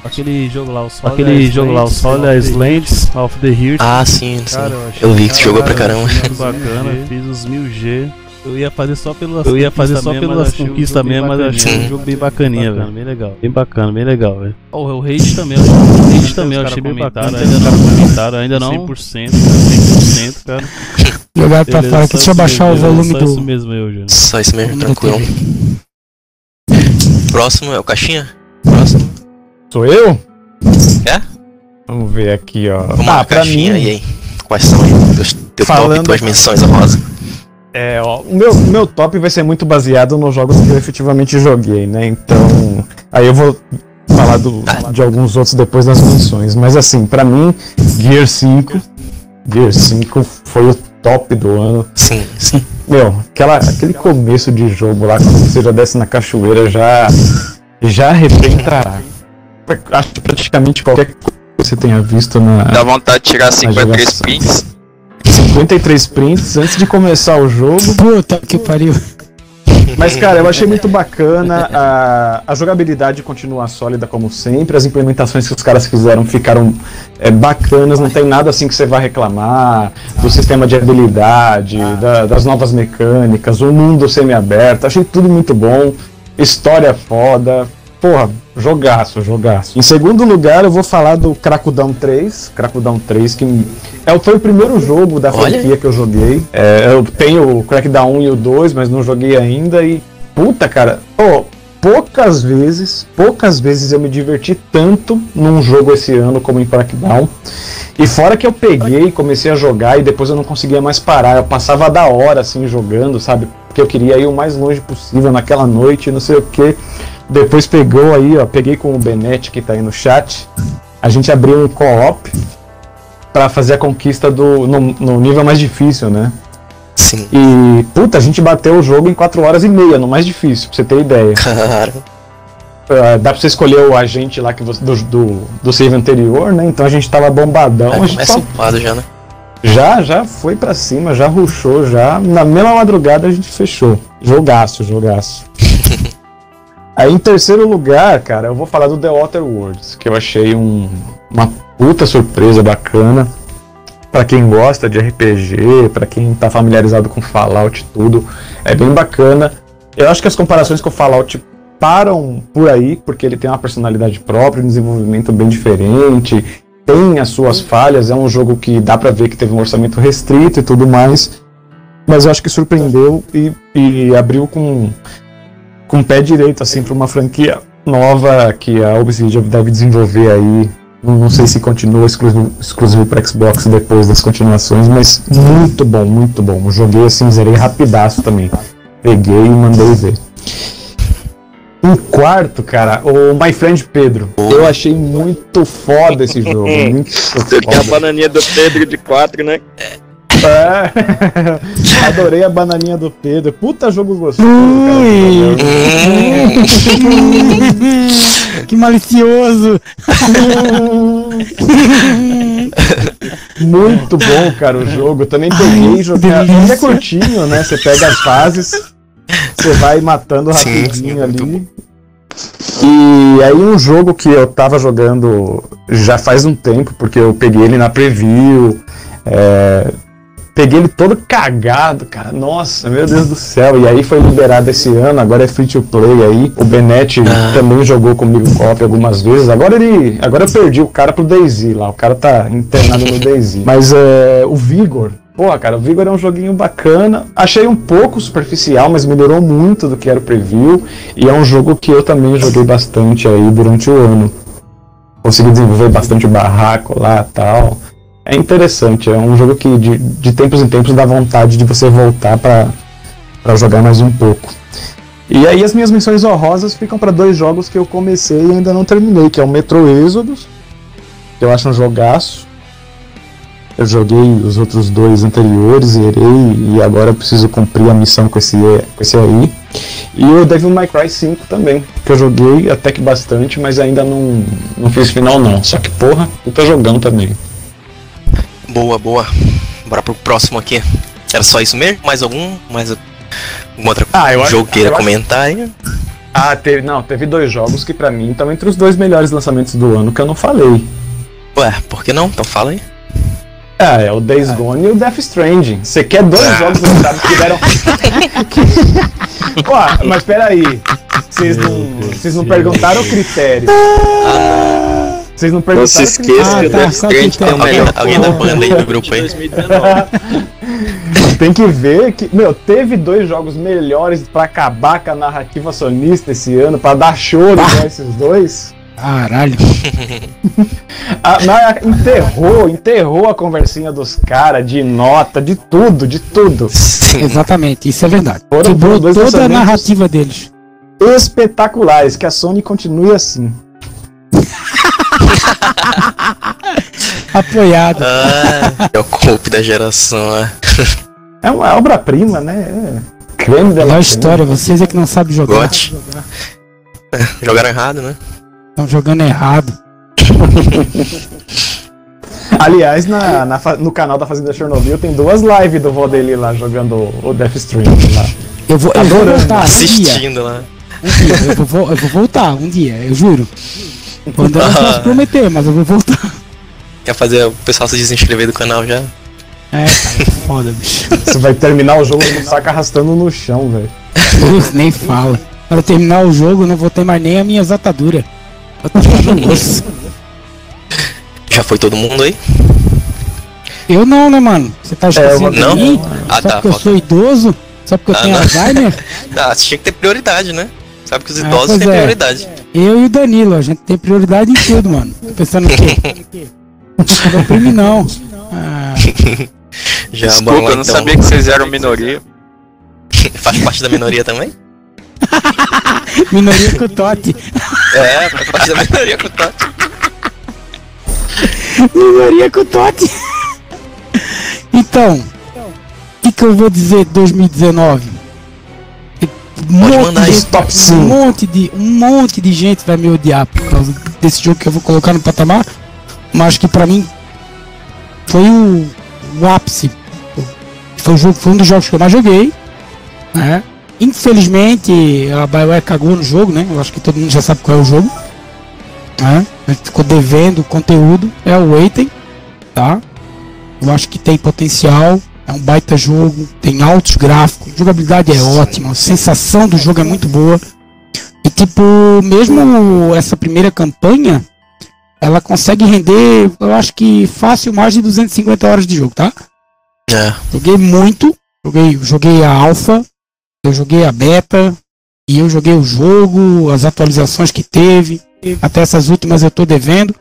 Aquele jogo lá, o Sol Aquele jogo lá, o Solid Islands of the Heart. Ah, sim, sim. Cara, Eu vi que você jogou pra caramba. Muito bacana, fiz os 1000G. Eu ia fazer só pelas Eu ia fazer só pelas conquistas mesmo, mas eu achei um jogo bem bacaninha, velho. Bem legal. Bem bacana, bem legal, velho. o Rage também, o Rage também eu achei bem bacana. Ainda não comentaram, ainda não. 100%, 100%, cara. Jogar pra Beleza, fora aqui, deixa eu isso baixar o mesmo, volume só isso do. mesmo eu, Júnior. Só isso mesmo, tranquilo. Próximo é o Caixinha? Próximo. Sou eu? É? Vamos ver aqui, ó. Vamos ah, lá, pra Caixinha mim, e aí? Quais são aí? Teus, teu top Falando- duas menções honrosas. É, ó, o meu, o meu top vai ser muito baseado nos jogos que eu efetivamente joguei, né? Então, aí eu vou falar do- de alguns outros depois das menções. Mas assim, pra mim, Gear 5, Gear 5 foi o top do ano. Sim, sim. Meu, aquela, aquele começo de jogo lá, quando você já desce na cachoeira, já, já arrebentará. Acho que praticamente qualquer coisa que você tenha visto na Dá vontade de tirar 53 jogação. prints. 53 prints antes de começar o jogo. Puta que pariu. Mas, cara, eu achei muito bacana. A, a jogabilidade continua sólida como sempre. As implementações que os caras fizeram ficaram é, bacanas. Não tem nada assim que você vai reclamar. Do sistema de habilidade, da- das novas mecânicas, o mundo semi-aberto. Achei tudo muito bom. História foda. Porra, jogaço, jogaço. Em segundo lugar, eu vou falar do Crackdown 3. Crackdown 3, que é, foi o primeiro jogo da Olha. franquia que eu joguei. É, eu tenho o Crackdown 1 e o 2, mas não joguei ainda. E, puta, cara, poucas vezes, poucas vezes eu me diverti tanto num jogo esse ano como em Crackdown. E fora que eu peguei, comecei a jogar e depois eu não conseguia mais parar. Eu passava da hora assim jogando, sabe? Porque eu queria ir o mais longe possível naquela noite, não sei o que. Depois pegou aí, ó, peguei com o Benete que tá aí no chat. A gente abriu um co-op pra fazer a conquista do no, no nível mais difícil, né? Sim. E puta, a gente bateu o jogo em 4 horas e meia, no mais difícil, pra você ter ideia. Cara, Ah, dá pra você escolher o agente lá que você, do, do, do save anterior, né? Então a gente tava bombadão. a gente começa só- já, né? já, já foi pra cima, já rushou, já. Na mesma madrugada a gente fechou. Jogaço, jogaço. Aí em terceiro lugar, cara, eu vou falar do The Water Worlds, que eu achei um, uma puta surpresa bacana. Pra quem gosta de RPG, pra quem tá familiarizado com Fallout e tudo, é bem bacana. Eu acho que as comparações com o Fallout param por aí, porque ele tem uma personalidade própria, um desenvolvimento bem diferente, tem as suas falhas, é um jogo que dá pra ver que teve um orçamento restrito e tudo mais, mas eu acho que surpreendeu e, e abriu com com o pé direito assim para uma franquia nova que a Obsidian deve desenvolver aí Não não sei se continua exclusivo, exclusivo para Xbox depois das continuações, mas muito bom, muito bom. Joguei assim, zerei rapidaço também. Peguei e mandei ver. Um quarto, cara, o My Friend Pedro. Eu achei muito foda esse jogo. Muito Você tem a foda. bananinha do Pedro de 4, né? É. Adorei a bananinha do Pedro. Puta jogo gostoso, cara. que malicioso! Muito bom, cara, o jogo. Eu também peguei joguei. Ele é curtinho, né? Você pega as fases, você vai matando rapidinho sim, muito ali. E aí um jogo que eu tava jogando já faz um tempo, porque eu peguei ele na preview. é, Peguei ele todo cagado, cara. Nossa, meu Deus do céu. E aí foi liberado esse ano, agora é free to play aí. O Benet Ah. também jogou comigo copy algumas vezes. Agora ele. Agora eu perdi o cara pro Daisy lá. O cara tá internado no Daisy. Mas é, o Vigor. Porra, cara, o Vigor é um joguinho bacana. Achei um pouco superficial, mas melhorou muito do que era o preview. E é um jogo que eu também joguei bastante aí durante o ano. Consegui desenvolver bastante barraco lá e tal. É interessante, é um jogo que de, de tempos em tempos dá vontade de você voltar pra jogar mais um pouco. E aí as minhas missões honrosas ficam pra dois jogos que eu comecei e ainda não terminei, que é o Metro Exodus, que eu acho um jogaço. Eu joguei os outros dois anteriores, zerei e agora preciso cumprir a missão com esse, com esse aí. E o Devil May Cry 5 também, que eu joguei até que bastante, mas ainda não, não fiz final não. Só que porra, eu tô jogando também. Boa, boa. Bora pro próximo aqui. Era só isso mesmo? Mais algum? Mais algum outro Ah, eu acho- jogo queira eu acho- comentar aí? Ah, teve, não, teve dois jogos que pra mim estão entre os dois melhores lançamentos do ano que eu não falei. Ué, por que não? Então fala aí. Ah, é o Days Gone e o Death Stranding. Você quer dois Ah. jogos lançados que deram. Ué, mas peraí. Vocês não, vocês não perguntaram o critério. Vocês não Não perguntaram se o esqueça que o tá, Death tem o tem? Alguém, melhor alguém da porra banda aí do grupo aí. 2019. Tem que ver que, meu, teve dois jogos melhores pra acabar com a narrativa sonista esse ano, pra dar choro Ah. esses dois. Caralho. Ah, mas enterrou, enterrou a conversinha dos caras, de nota, de tudo, de tudo. Sim. Exatamente, isso é verdade. Foram Quebrou toda a narrativa deles. Espetaculares, que a Sony continue assim. Apoiado. Ah, é o golpe da geração, é. É uma obra-prima, né? É. Creme. Melhor história, vocês é que não sabem jogar. Gote. Jogaram errado, né? Estão jogando errado. Aliás, na, na no canal da Fazenda Chernobyl tem duas lives do vô dele lá jogando o Death Stranding lá. Eu vou, eu vou voltar um dia. Assistindo lá. Um dia. Eu vou, vo- eu vou voltar um dia, eu juro. Quando eu não posso prometer, mas eu vou voltar. Quer fazer o pessoal se desinscrever do canal já? É, cara, foda, bicho. Você vai terminar o jogo com o saco arrastando no chão, velho. Nem fala. Para terminar o jogo, eu não vou ter mais nem a minha exatadura. Já foi todo mundo aí? Eu não, né, mano? Você tá esquecendo de não? mim? Ah, só tá, porque eu sou idoso? Só porque eu Ah, tenho não. Alzheimer? Ah, você tinha que ter prioridade, né? Sabe que os Ah, idosos pois têm é. prioridade. Eu e o Danilo, a gente tem prioridade em tudo, mano. Tô Pensando o quê? Não oprime não. Ah, Já Desculpa, lá, eu não então. sabia que vocês eram minoria. Faz parte da minoria também? minoria com Totti. É, faz parte da minoria com o Tati. Minoria com Totti. Então, o que, que eu vou dizer de 2019? Um Pode monte de gente- Top um 5. monte de um monte de gente vai me odiar por causa desse jogo que eu vou colocar no patamar, mas que pra mim foi o, o ápice. Foi, o jogo, foi um dos jogos que eu mais joguei, né? Infelizmente a BioWare cagou no jogo, né? Eu acho que todo mundo já sabe qual é o jogo. Né? A gente ficou devendo conteúdo. É o Waiting, tá? Eu acho que tem potencial. É um baita jogo, tem altos gráficos, jogabilidade é ótima, a sensação do jogo é muito boa. E tipo, mesmo essa primeira campanha, ela consegue render, eu acho que fácil mais de 250 horas de jogo, tá? É. Joguei muito, joguei, joguei a alpha, eu joguei a beta, e eu joguei o jogo, as atualizações que teve, até essas últimas eu tô devendo.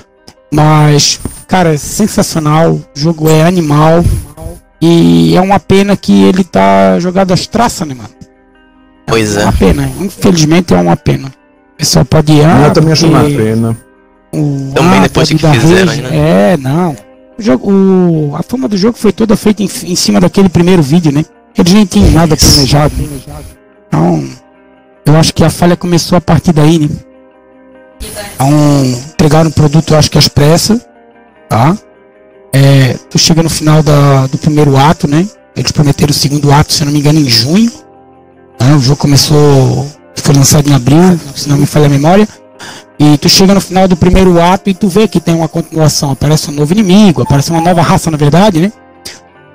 Mas, cara, sensacional. O jogo é animal. E é uma pena que ele tá jogado às traças, né, mano? Pois É é. uma pena. Infelizmente é uma pena. O pessoal pode ir. ah, eu também acho uma pena. o- Também ah, depois que fizeram, rage. né? É, não. O jogo, o- a fama do jogo foi toda feita em, em cima daquele primeiro vídeo, né? Eles nem tinham nada planejado. Então, eu acho que a falha começou a partir daí, né? Então, entregaram o produto, eu acho que às pressas, tá? É, tu chega no final da, do primeiro ato, né? Eles prometeram o segundo ato, se não me engano, em junho. né? O jogo começou, foi lançado em abril, se não me falha a memória. E tu chega no final do primeiro ato e tu vê que tem uma continuação. Aparece um novo inimigo, aparece uma nova raça, na verdade, né?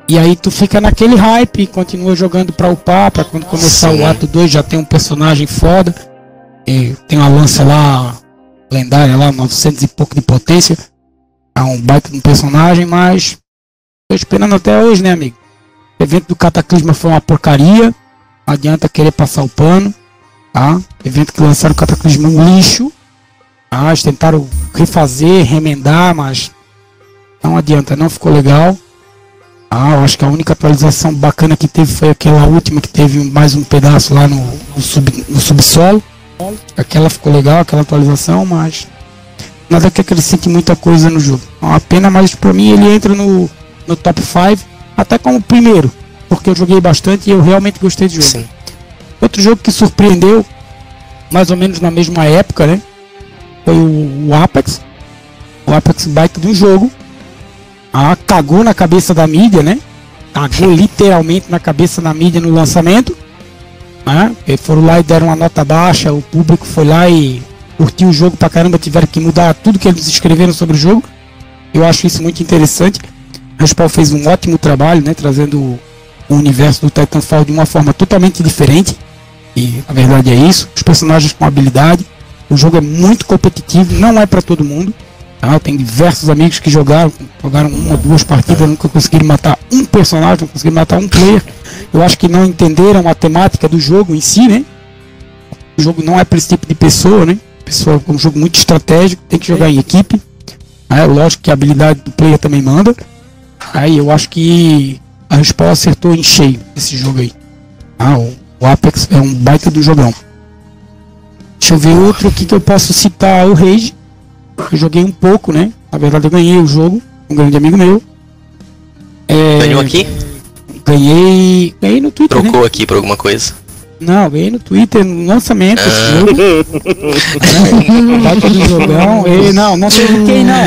E aí tu fica naquele hype, continua jogando pra upar, pra quando começar Sim. o ato 2 já tem um personagem foda. E tem uma lança lá, lendária lá, 900 e pouco de potência. É um baita de um personagem, mas tô esperando até hoje, né, amigo? O evento do Cataclisma foi uma porcaria. Não adianta querer passar o pano, tá? Evento que lançaram o Cataclisma é um lixo. Ah, eles tentaram refazer, remendar, mas não adianta, não ficou legal. Ah, eu acho que a única atualização bacana que teve foi aquela última que teve mais um pedaço lá no, no, sub, no subsolo. Aquela ficou legal, aquela atualização, mas nada que acrescente muita coisa no jogo. É uma pena, mas pra mim ele entra no, no top 5, até como primeiro, porque eu joguei bastante e eu realmente gostei do jogo. Sim. Outro jogo que surpreendeu, mais ou menos na mesma época, né? Foi o, o Apex. O Apex de um jogo. Ah, cagou na cabeça da mídia, né? Cagou literalmente na cabeça da mídia no lançamento. Né? Eles foram lá e deram uma nota baixa, o público foi lá e curtiu o jogo pra caramba, tiveram que mudar tudo que eles escreveram sobre o jogo. Eu acho isso muito interessante. A Respawn fez um ótimo trabalho, né? Trazendo o universo do Titanfall de uma forma totalmente diferente. E na verdade é isso. Os personagens com habilidade. O jogo é muito competitivo, não é para todo mundo. Tá? Tem diversos amigos que jogaram, jogaram uma duas partidas, nunca conseguiram matar um personagem, não conseguiram matar um player. Eu acho que não entenderam a temática do jogo em si, né? O jogo não é para esse tipo de pessoa, né? Pessoa é um jogo muito estratégico, tem que jogar em equipe. É lógico que a habilidade do player também manda. Aí eu acho que a Respawn acertou em cheio esse jogo aí. Ah, o, Apex é um baita do jogão. Deixa eu ver outro aqui que eu posso citar, o Rage. Eu joguei um pouco, né? Na verdade eu ganhei o jogo, um grande amigo meu. É, Ganhou aqui? Ganhei. Ganhei no Twitter, né? Trocou aqui por alguma coisa. Não, ganhei no Twitter, no lançamento desse jogo. É, do jogão. E, não, não teve quem não.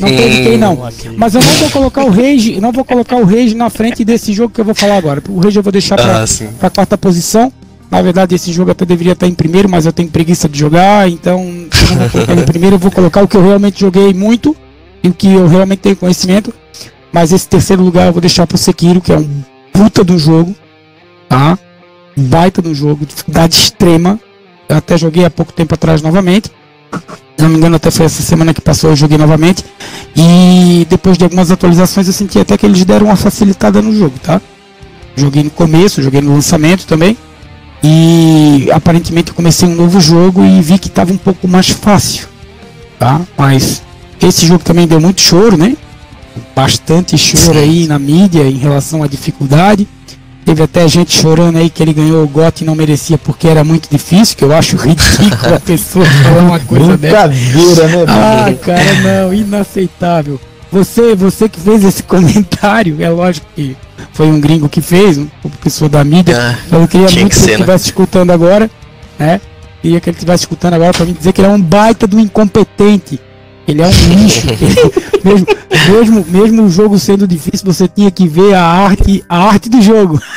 Não teve quem não. Mas eu não vou colocar o Rage, eu não vou colocar o Rage na frente desse jogo que eu vou falar agora. O Rage eu vou deixar pra, Ah, pra quarta posição. Na verdade, esse jogo até deveria estar em primeiro, mas eu tenho preguiça de jogar, então eu não vou colocar em primeiro, eu vou colocar o que eu realmente joguei muito e o que eu realmente tenho conhecimento. Mas esse terceiro lugar eu vou deixar pro Sekiro, que é um puta do jogo, tá? Baita do jogo, dificuldade extrema. Eu até joguei há pouco tempo atrás novamente. Se não me engano, até foi essa semana que passou, eu joguei novamente. E depois de algumas atualizações, eu senti até que eles deram uma facilitada no jogo, tá? Joguei no começo, joguei no lançamento também. E aparentemente comecei um novo jogo e vi que estava um pouco mais fácil, tá? Mas esse jogo também deu muito choro, né? Bastante choro aí na mídia em relação à dificuldade. Teve até gente chorando aí que ele ganhou o GOT e não merecia porque era muito difícil, que eu acho ridículo a pessoa falar uma coisa dessa. Brincadeira, né? Ah, cara, não, inaceitável. Você, você que fez esse comentário, é lógico que foi um gringo que fez, uma pessoa da mídia. Ah, eu queria muito que ele né? estivesse escutando agora, né? Queria que ele estivesse escutando agora pra me dizer que ele é um baita do incompetente. Ele é um lixo. Ele- mesmo, mesmo, mesmo o jogo sendo difícil, você tinha que ver a arte, a arte do jogo.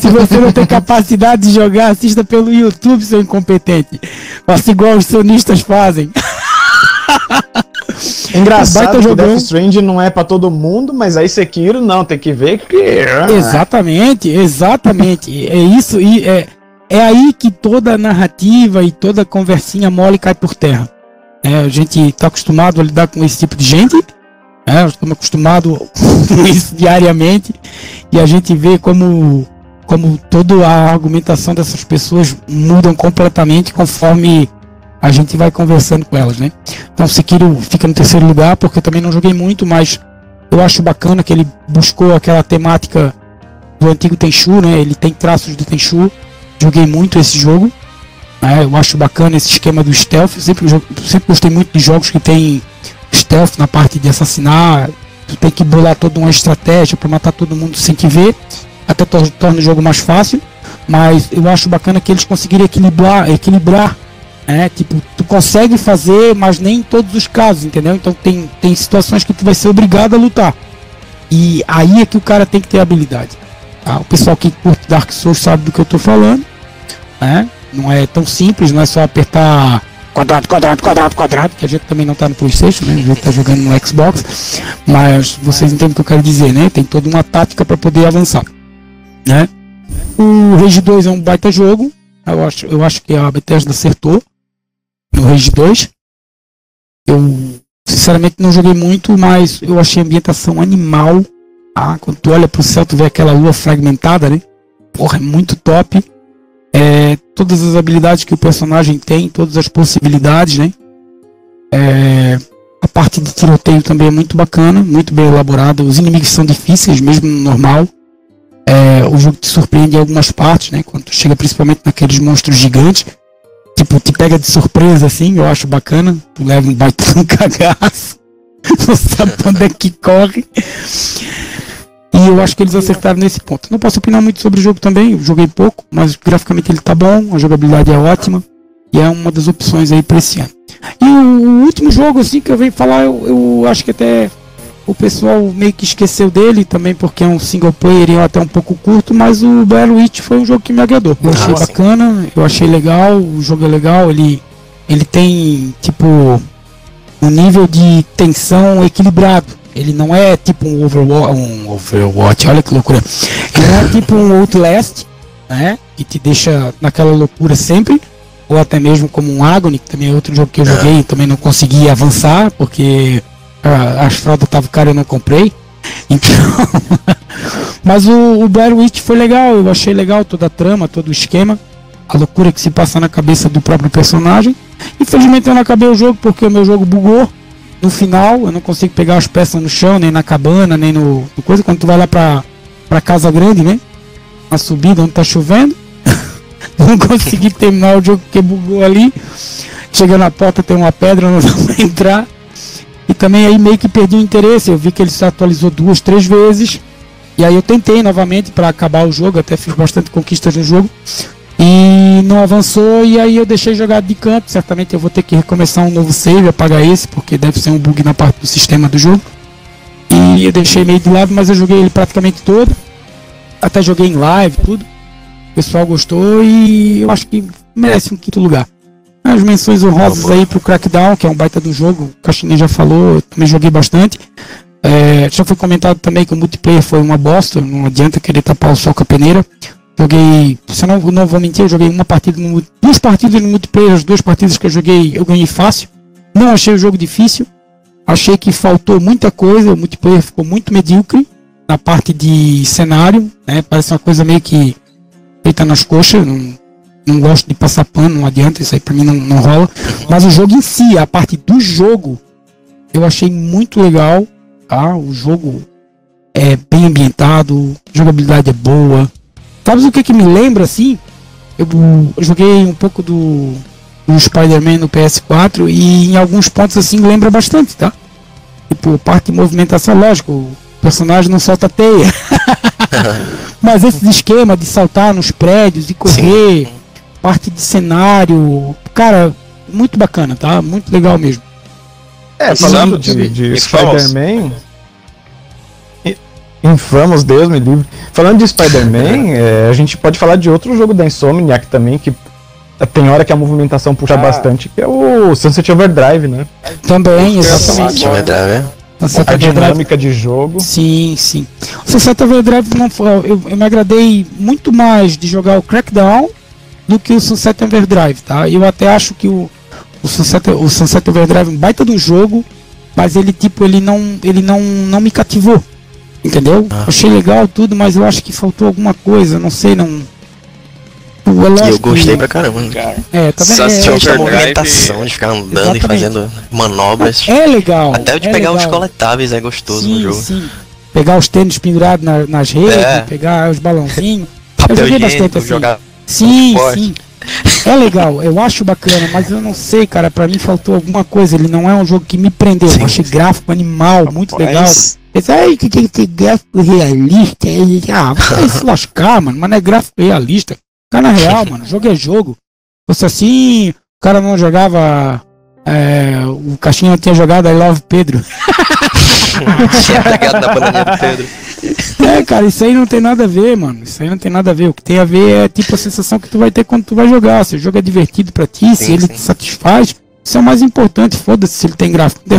Se você não tem capacidade de jogar, assista pelo YouTube, seu incompetente. Faça igual os sonistas fazem. Engraçado Baita que jogão. Death Stranding não é pra todo mundo, mas aí Sekiro não, tem que ver que... ah, Exatamente, exatamente. É isso e é, é aí que toda a narrativa e toda a conversinha mole cai por terra. É, a gente tá acostumado a lidar com esse tipo de gente, né? Estamos acostumados com isso diariamente e a gente vê como como toda a argumentação dessas pessoas mudam completamente conforme a gente vai conversando com elas, né? Então Sekiro fica no terceiro lugar, porque eu também não joguei muito, mas eu acho bacana que ele buscou aquela temática do antigo Tenchu, né? Ele tem traços do Tenchu. Joguei muito esse jogo. Né? Eu acho bacana esse esquema do stealth. Sempre, sempre gostei muito de jogos que tem stealth na parte de assassinar. Tu tem que bolar toda uma estratégia para matar todo mundo sem te ver. Até tor- torna o jogo mais fácil. Mas eu acho bacana que eles conseguiram equilibrar, equilibrar é, tipo, tu consegue fazer, mas nem em todos os casos, entendeu? Então tem, tem situações que tu vai ser obrigado a lutar. E aí é que o cara tem que ter habilidade. Tá? O pessoal que curte Dark Souls sabe do que eu tô falando. Né? Não é tão simples, não é só apertar quadrado, quadrado, quadrado, quadrado, que a gente também não tá no Playstation, né? A gente tá jogando no Xbox. Mas vocês entendem o que eu quero dizer, né? Tem toda uma tática para poder avançar. Né? O Rage 2 é um baita jogo. Eu acho, eu acho que a Bethesda acertou no Rage 2. Eu sinceramente não joguei muito, mas eu achei a ambientação animal. Ah, quando tu olha pro céu, tu vê aquela lua fragmentada, né? Porra, é muito top. É, todas as habilidades que o personagem tem, todas as possibilidades, né? É, a parte de tiroteio também é muito bacana, muito bem elaborada. Os inimigos são difíceis, mesmo no normal. É, o jogo te surpreende em algumas partes, né? Quando chega principalmente naqueles monstros gigantes. Tipo, te pega de surpresa assim, eu acho bacana. Tu leva um baita um cagaço. Não sabe onde é que corre. E eu acho que eles acertaram nesse ponto. Não posso opinar muito sobre o jogo também, eu joguei pouco, mas graficamente ele tá bom, a jogabilidade é ótima. E é uma das opções aí pra esse ano. E o, último jogo, assim, que eu venho falar, eu, eu acho que até o pessoal meio que esqueceu dele também, porque é um single player e é até um pouco curto, mas o Battle Witch foi um jogo que me agradou. Eu achei Ah, bacana, eu achei legal, o jogo é legal, ele, ele tem, tipo, um nível de tensão equilibrado. Ele não é tipo um Overwatch, um Overwatch, olha que loucura. Ele não é tipo um Outlast, né? Que te deixa naquela loucura sempre. Ou até mesmo como um Agony, que também é outro jogo que eu joguei e também não consegui avançar, porque ah, as fraldas estavam caras e eu não comprei. Então. Mas o, o Blair Witch foi legal, eu achei legal toda a trama, todo o esquema, a loucura que se passa na cabeça do próprio personagem. Infelizmente eu não acabei o jogo porque o meu jogo bugou no final, eu não consigo pegar as peças no chão, nem na cabana, nem no, no coisa, quando tu vai lá pra, pra casa grande, né? Na subida onde tá chovendo. não consegui terminar o jogo porque bugou ali. Chega na porta, tem uma pedra, não dá pra entrar. E também aí meio que perdi o interesse. Eu vi que ele se atualizou duas, três vezes. E aí eu tentei novamente para acabar o jogo, até fiz bastante conquistas no jogo. E não avançou e aí eu deixei jogado de canto. Certamente eu vou ter que recomeçar um novo save, apagar esse, porque deve ser um bug na parte do sistema do jogo. E eu deixei meio de lado, mas eu joguei ele praticamente todo. Até joguei em live, tudo. O pessoal gostou e eu acho que merece um quinto lugar. As menções honrosas aí pro Crackdown, que é um baita do jogo, o Caxininha já falou, eu também joguei bastante. É, já foi comentado também que o multiplayer foi uma bosta, não adianta querer tapar o sol com a peneira. Joguei, se não, não vou mentir, eu joguei uma partida no, duas partidas no multiplayer, as duas partidas que eu joguei eu ganhei fácil. Não achei o jogo difícil, achei que faltou muita coisa, o multiplayer ficou muito medíocre na parte de cenário, né? Parece uma coisa meio que feita nas coxas, não, não gosto de passar pano, não adianta, isso aí pra mim não, não rola. Mas o jogo em si, a parte do jogo, eu achei muito legal, tá? O jogo é bem ambientado, jogabilidade é boa. Sabe o que que me lembra assim? Eu, eu joguei um pouco do, do Spider-Man no PS4 e em alguns pontos assim lembra bastante, tá? Tipo, parte de movimentação, lógico, o personagem não solta teia. Mas esse esquema de saltar nos prédios e correr, parte de cenário, cara, muito bacana, tá? Muito legal mesmo. É, falando de, de-. Spider-Man. I- Infamous, Deus me livre. Falando de Spider-Man, é, a gente pode falar de outro jogo da Insomniac também, que tem hora que a movimentação puxa bastante, que é o Sunset Overdrive, né? Também, exatamente. Ver, tá vendo? Sunset A Overdrive dinâmica de jogo. Sim, sim. O Sunset Overdrive não foi. Eu, eu me agradei muito mais de jogar o Crackdown do que o Sunset Overdrive, tá? Eu até acho que o, o, Sunset, o Sunset Overdrive é um baita do jogo, mas ele tipo, ele não, ele não, não me cativou. Entendeu? Ah. Achei legal tudo, mas eu acho que faltou alguma coisa, não sei, não. E eu gostei pra caramba. Cara, É, tá vendo? Sunset É, Tinha a Overdrive- movimentação de ficar andando e Exatamente. fazendo manobras. é legal. Até o de é pegar os legal. coletáveis é gostoso no sim, jogo. Sim, Pegar os tênis pendurados na- nas redes, É. pegar os balãozinhos. Papel joguei bastante assim. jogar Sim, sim. É legal, eu acho bacana, mas eu não sei, cara, pra mim faltou alguma coisa. Ele não é um jogo que me prendeu. Sim. Eu achei gráfico animal, muito legal. Mas- Esse aí que tem que ter gráfico realista. aí, Ah, vai se lascar, mano. Mas não é gráfico realista. Cara, na real, mano. Jogo é jogo. Se fosse assim, o cara não jogava. é, o Caixinha não tinha jogado I Love Pedro. tinha pegado na bananinha do Pedro. É, cara, isso aí não tem nada a ver, mano. Isso aí não tem nada a ver. O que tem a ver é tipo a sensação que tu vai ter quando tu vai jogar. Se o jogo é divertido pra ti, se Sim, ele sim. te satisfaz, isso é o mais importante. Foda-se se ele tem gráfico. Eu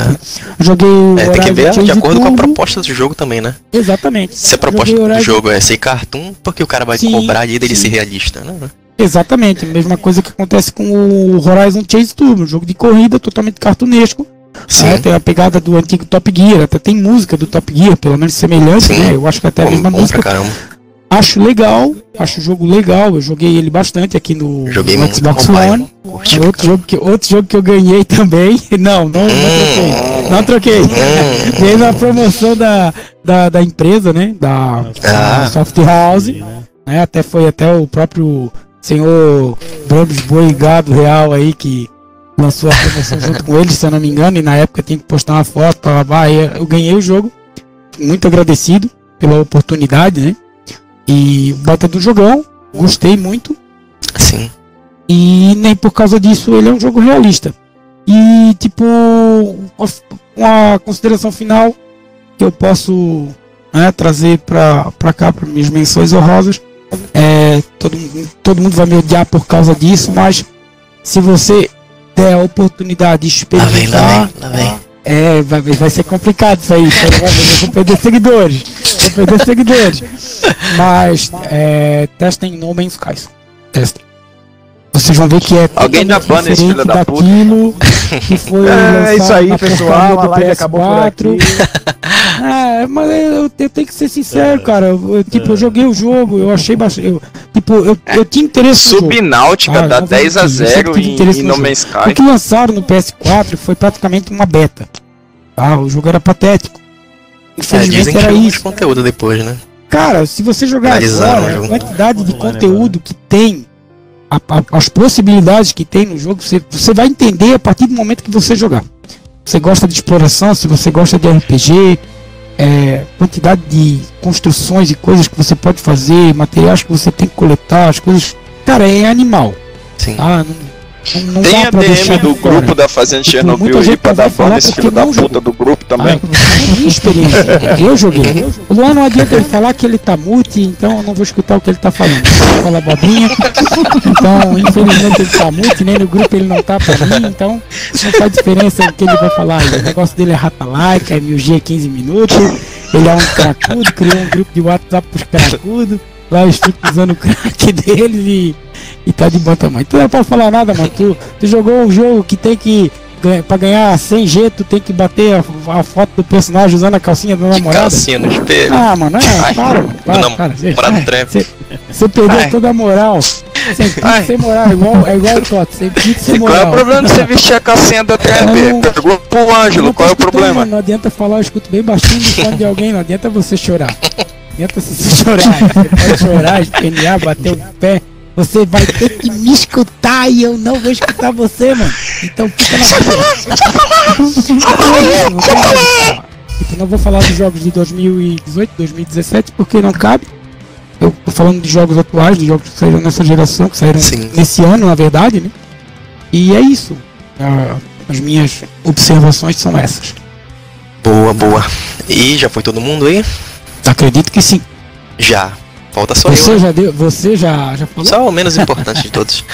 joguei É, tem que ver de acordo com a proposta do jogo também, né? Exatamente. Se a proposta do jogo é ser cartoon, porque o cara vai Sim, cobrar ali dele sim. ser realista, né? Exatamente, a mesma coisa que acontece com o Horizon Chase Turbo, um jogo de corrida totalmente cartunesco. Sim. né? Tem a pegada do antigo Top Gear, até tem música do Top Gear, pelo menos semelhante, Sim. né? Eu acho que até a mesma bom música. pra caramba. Acho legal, acho o jogo legal, eu joguei ele bastante aqui no, Joguei no Xbox. One. Curti É outro jogo, que, outro jogo que eu ganhei também. Não, não, Hum. não troquei. Não troquei. Ganhei na promoção da, da, da empresa, né? Da, da Ah. Soft House. Né? Até foi até o próprio senhor Brambos Boi Gado Real aí que lançou a promoção junto com eles, se eu não me engano. E na época tinha que postar uma foto, blá, blá, eu ganhei o jogo. Muito agradecido pela oportunidade, né? E bota do jogão, gostei muito. Sim. E nem por causa disso ele é um jogo realista. E tipo, uma consideração final que eu posso né, trazer pra cá, para minhas menções honrosas. É, todo, todo mundo vai me odiar por causa disso, mas se você der a oportunidade de Lá vem, lá experimentar, vem, lá vem. é, vai, vai ser complicado isso aí. vai- Eu vou perder seguidores. Vou perder seguidores. Mas é, testem No Man's Skies. Testem. Vocês vão ver que é Alguém dá totalmente ban nesse filho da puta. que foi É, isso aí, pessoal. A live acabou por PS4. aqui. É, mas eu, eu tenho que ser sincero, cara. Eu, tipo, eu joguei o jogo, eu achei bastante. Eu, tipo, eu, eu tinha interesse no jogo. Subnáutica Ah, dá não vou 10 a mentir, eu 0 sempre tive em, interesse em no. Man's O Sky. que lançaram no PS4 foi praticamente uma beta. Tá? O jogo era patético. É, Infelizmente dizem que era isso. conteúdo depois, né? Cara, se você jogar agora, o a quantidade de Online conteúdo que tem, a- a- as possibilidades que tem no jogo, você, você vai entender a partir do momento que você jogar. Você gosta de exploração, se você gosta de RPG, é, quantidade de construções e coisas que você pode fazer, materiais que você tem que coletar, as coisas. Cara, é animal. Sim. Tá? Não, não, Tem a DM do fora. grupo da Fazenda Chernobyl aí pra dar nesse porque filho da puta jogou. do grupo também. é minha experiência. Eu joguei. O Luan não adianta ele falar que ele tá mute, então eu não vou escutar o que ele tá falando. Ele fala bobinha. Então, infelizmente ele tá mute, nem no grupo ele não tá pra mim, então não faz diferença o que ele vai falar aí. O negócio dele é rata like, é 1000G 15 minutos. Ele é um cracudo, criou um grupo de WhatsApp pros cracudos. Lá usando o crack deles e, e tá de bom tamanho. Tu não pode falar nada, mano. Tu, tu jogou um jogo que tem que. Pra ganhar 100G, tu tem que bater a, a foto do personagem usando a calcinha da De namorada. calcinha no espelho. Ah, mano, é, Ai, para, mano, para, para. Você, perdeu Ai. toda a moral. Sem pinto, sem moral, é igual, é igual o Toto, sem pinto, sem Qual moral. é o problema de você vestir a calcinha da? Não. Pergunta pro Ângelo, qual é o problema? Não adianta falar, eu escuto bem baixinho no fone de alguém, não adianta você chorar. Adianta você chorar. Você pode chorar, espernear, bater o pé. Você vai ter que me escutar e eu não vou escutar você, mano. Então fica na sua. Tipo, não vou falar dos jogos de 2018, 2017, porque não cabe. Eu tô falando de jogos atuais, de jogos que saíram nessa geração, que saíram Sim. nesse ano, na verdade, né? E é isso. Ah, as minhas observações são essas. Boa, boa. E já foi todo mundo aí? Acredito que sim. Já. Falta só eu. Você né? já deu, você já, já falou? Só o menos importante de todos.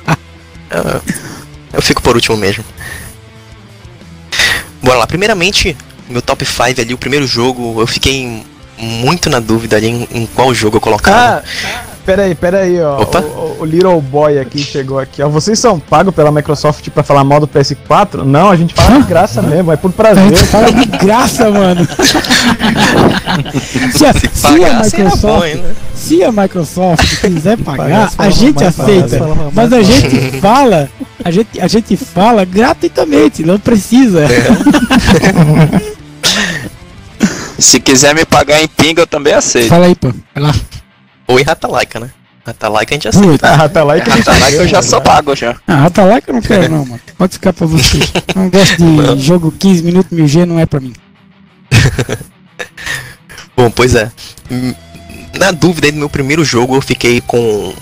eu, eu fico por último mesmo. Bora lá. Primeiramente, meu top 5 ali, o primeiro jogo, eu fiquei muito na dúvida ali em, em qual jogo eu colocava. Ah, peraí, peraí, ó. Opa. O, o- o Little Boy aqui chegou aqui, ó. Vocês são pagos pela Microsoft pra falar mal do PS4? Não, a gente fala de graça mesmo, é por A prazer. gente fala de graça, mano. se, a, Se se a bom Microsoft, ainda. Se a Microsoft quiser pagar, a gente aceita. fala Mas a gente fala, a gente, a gente fala gratuitamente, não precisa. Se quiser me pagar em pinga, eu também aceito. Fala aí, pô. Vai lá. Ou em Ratalaika, né? Ratalaika a gente aceita. Puta. Ah, lá que a gente Tá lá que eu já sou pago já. Ah, Rata lá que eu não quero não, mano. Pode ficar pra você. Não gosto de jogo 15 minutos 1000G, não é pra mim. Bom, pois é. Na dúvida aí do meu primeiro jogo, eu fiquei com.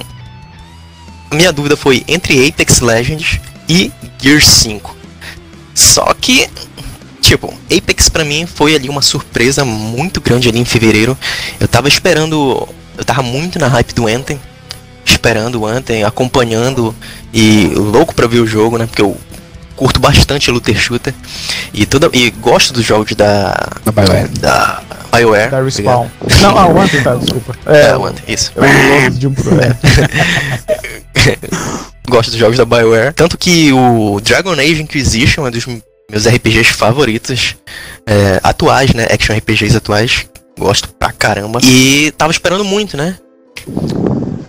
A minha dúvida foi entre Apex Legends e Gear 5. Só que, tipo, Apex pra mim foi ali uma surpresa muito grande ali em fevereiro. Eu tava esperando. Eu tava muito na hype do Anthem. Esperando o Anthem, acompanhando e louco pra ver o jogo, né? Porque eu curto bastante looter shooter. E, toda, e gosto dos jogos da. Da BioWare. Da BioWare. Da Respawn. obrigado. Não, ah, o Anthem tá, desculpa. É, É, o Anthem, isso. eu gosto de um. É. gosto dos jogos da BioWare. Tanto que o Dragon Age Inquisition é dos meus RPGs favoritos. é, atuais, né? Action RPGs atuais. Gosto pra caramba. E tava esperando muito, né?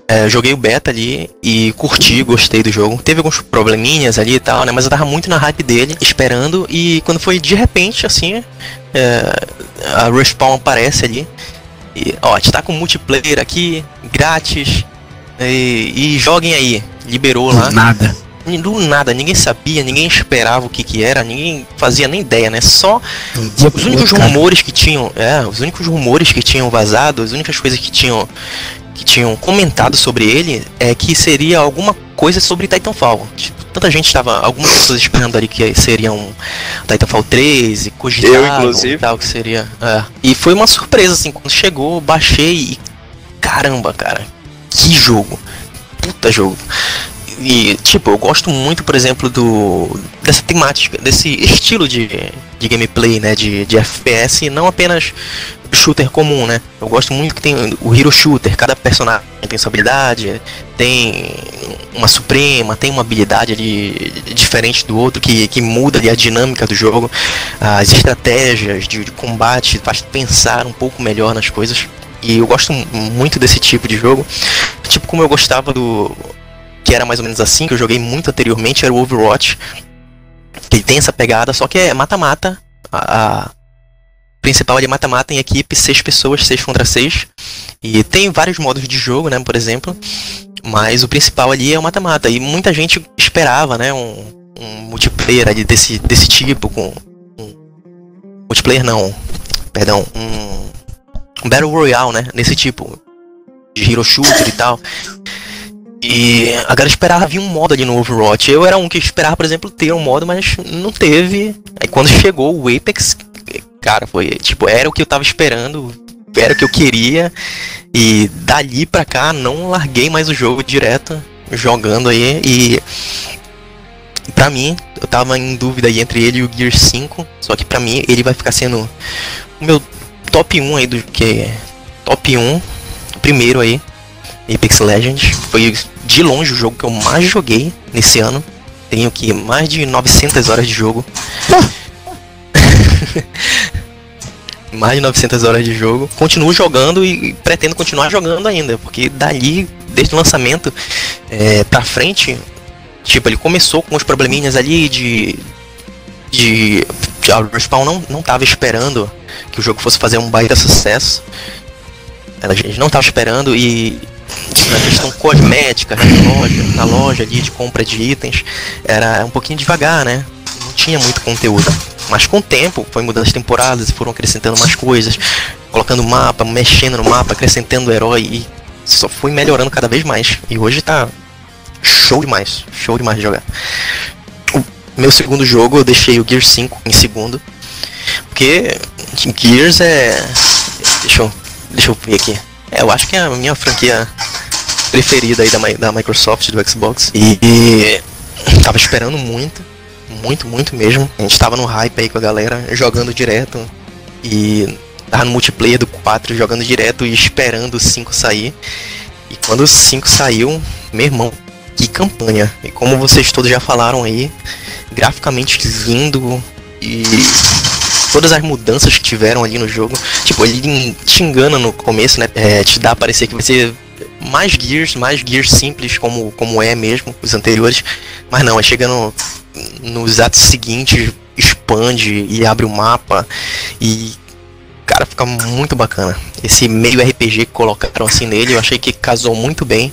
É, joguei o beta ali e curti, gostei do jogo. Teve alguns probleminhas ali e tal, né? Mas eu tava muito na hype dele, esperando. E quando foi de repente, assim, é, a Respawn aparece ali. E, ó, a gente tá com multiplayer aqui, grátis. E, e joguem aí. Liberou lá. Nada. Do nada, ninguém sabia, ninguém esperava o que que era, ninguém fazia nem ideia, né? Só os únicos rumores que tinham, é, os únicos rumores que tinham vazado, as únicas coisas que tinham que tinham comentado sobre ele é que seria alguma coisa sobre Titanfall. Tipo, tanta gente estava, algumas pessoas esperando ali que seria um Titanfall 3 e cogitavam Eu, inclusive. e tal que seria. é. E foi uma surpresa assim, quando chegou, baixei e caramba, cara, que jogo. Puta jogo. E, tipo, eu gosto muito, por exemplo, do dessa temática, desse estilo de, de gameplay, né, de, de FPS, não apenas shooter comum, né? Eu gosto muito que tem o hero shooter, cada personagem tem sua habilidade, tem uma suprema, tem uma habilidade diferente do outro que, que muda ali a dinâmica do jogo, as estratégias de, de combate, faz pensar um pouco melhor nas coisas. E eu gosto muito desse tipo de jogo. Tipo como eu gostava do que era mais ou menos assim, que eu joguei muito anteriormente, era o Overwatch. Que tem essa pegada, só que é mata-mata. A, a principal ali é mata-mata em equipe, seis pessoas, seis contra seis. E tem vários modos de jogo, né, por exemplo. Mas o principal ali é o mata-mata. E muita gente esperava, né, um, um multiplayer ali desse, desse tipo, com. Um, multiplayer não, perdão, um, um Battle Royale, né, nesse tipo. De hero shooter e tal. E a galera esperava vir um modo ali no Overwatch. Eu era um que esperava, por exemplo, ter um modo, mas não teve. Aí quando chegou o Apex, cara, foi tipo, era o que eu tava esperando, era o que eu queria. E dali pra cá não larguei mais o jogo direto, jogando aí. E pra mim, eu tava em dúvida aí entre ele e o Gear 5. Só que pra mim ele vai ficar sendo o meu top 1 aí do que. Top 1, o primeiro aí. Apex Legends foi de longe o jogo que eu mais joguei nesse ano. Tenho que mais de 900 horas de jogo. mais de 900 horas de jogo. Continuo jogando e pretendo continuar jogando ainda, porque dali, desde o lançamento é, pra frente, tipo, ele começou com os probleminhas ali de. de. de a Respawn não, não tava esperando que o jogo fosse fazer um baita sucesso. A gente não tava esperando e na questão cosmética, né, na loja, na loja ali de compra de itens, era um pouquinho devagar, né? Não tinha muito conteúdo. Mas com o tempo, foi mudando as temporadas e foram acrescentando mais coisas, colocando mapa, mexendo no mapa, acrescentando herói e só foi melhorando cada vez mais. E hoje tá show demais, show demais de jogar. O meu segundo jogo eu deixei o Gear 5 em segundo, porque Gears é. Deixa eu, deixa eu ver aqui. É, eu acho que é a minha franquia preferida aí da, da Microsoft, do Xbox. E, e tava esperando muito, muito, muito mesmo. A gente tava no hype aí com a galera, jogando direto. E tava no multiplayer do 4, jogando direto e esperando o 5 sair. E quando o 5 saiu, meu irmão, que campanha. E como vocês todos já falaram aí, graficamente lindo e todas as mudanças que tiveram ali no jogo. Tipo, ele te engana no começo, né? É, te dá a parecer que vai ser mais Gears, mais Gears simples, como, como é mesmo, os anteriores. Mas não, é chegando nos atos seguintes, expande e abre o mapa. E cara, fica muito bacana. Esse meio RPG que colocaram assim nele, eu achei que casou muito bem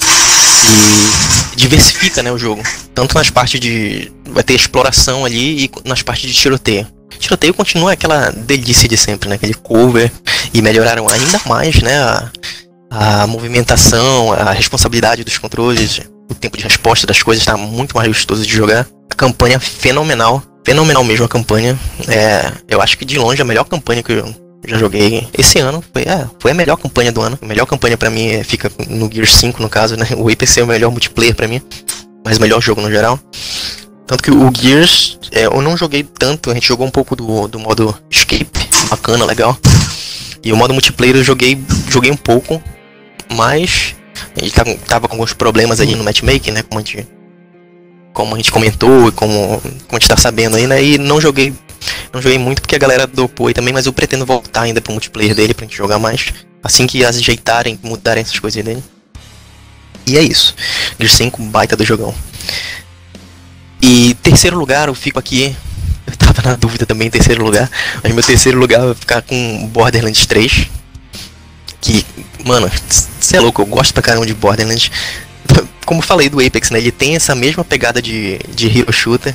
e diversifica, né, o jogo. Tanto nas partes de vai ter exploração ali e nas partes de tiroteio. Tiroteio continua aquela delícia de sempre, né, aquele cover e melhoraram ainda mais, né, a, a movimentação, a responsabilidade dos controles, o tempo de resposta das coisas está muito mais gostoso de jogar. A campanha fenomenal, fenomenal mesmo a campanha. É, eu acho que de longe a melhor campanha que eu já joguei esse ano. Foi, é, foi a melhor campanha do ano. A melhor campanha pra mim é, fica no Gear 5, no caso, né? O IPC é o melhor multiplayer pra mim. Mas o melhor jogo no geral. Tanto que o Gears, é, eu não joguei tanto, a gente jogou um pouco do, do modo Escape, bacana, legal. E o modo multiplayer eu joguei, joguei um pouco, mas a gente tava, com alguns problemas ali no matchmaking, né? Como a gente, como a gente comentou e como, como a gente tá sabendo aí, né? E não joguei não joguei muito porque a galera dopou aí também, mas eu pretendo voltar ainda pro multiplayer dele pra gente jogar mais. Assim que ajeitarem, mudarem essas coisas dele. E é isso. Gear 5, baita do jogão. E terceiro lugar, eu fico aqui. Eu tava na dúvida também em terceiro lugar. Mas meu terceiro lugar vai ficar com Borderlands 3. Que, mano, você é louco, eu gosto pra caramba de Borderlands. Como falei do Apex, né? Ele tem essa mesma pegada de, de hero shooter.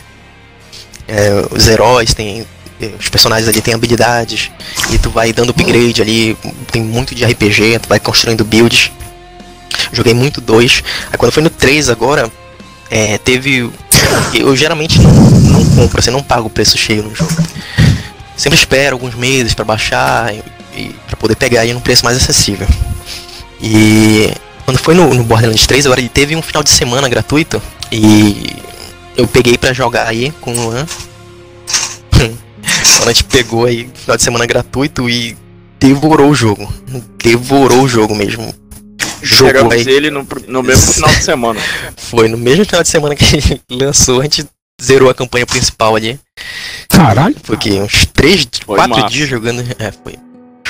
É, os heróis têm os personagens ali têm habilidades e tu vai dando upgrade ali, tem muito de RPG, tu vai construindo builds. Joguei muito dois. Aí quando foi no 3 agora, é, teve. Eu geralmente não, não compro, você não paga o preço cheio no jogo. Sempre espero alguns meses para baixar para poder pegar aí num preço mais acessível. E quando foi no, no Borderlands 3, agora ele teve um final de semana gratuito e eu peguei para jogar aí com o Luan. Quando a gente pegou aí final de semana gratuito e devorou o jogo. Devorou o jogo mesmo. Jogou aí. ele no, no mesmo final de semana. Foi no mesmo final de semana que ele lançou, a gente zerou a campanha principal ali. Caralho. Foi que uns 3, Foi 4 massa. dias jogando. É, foi.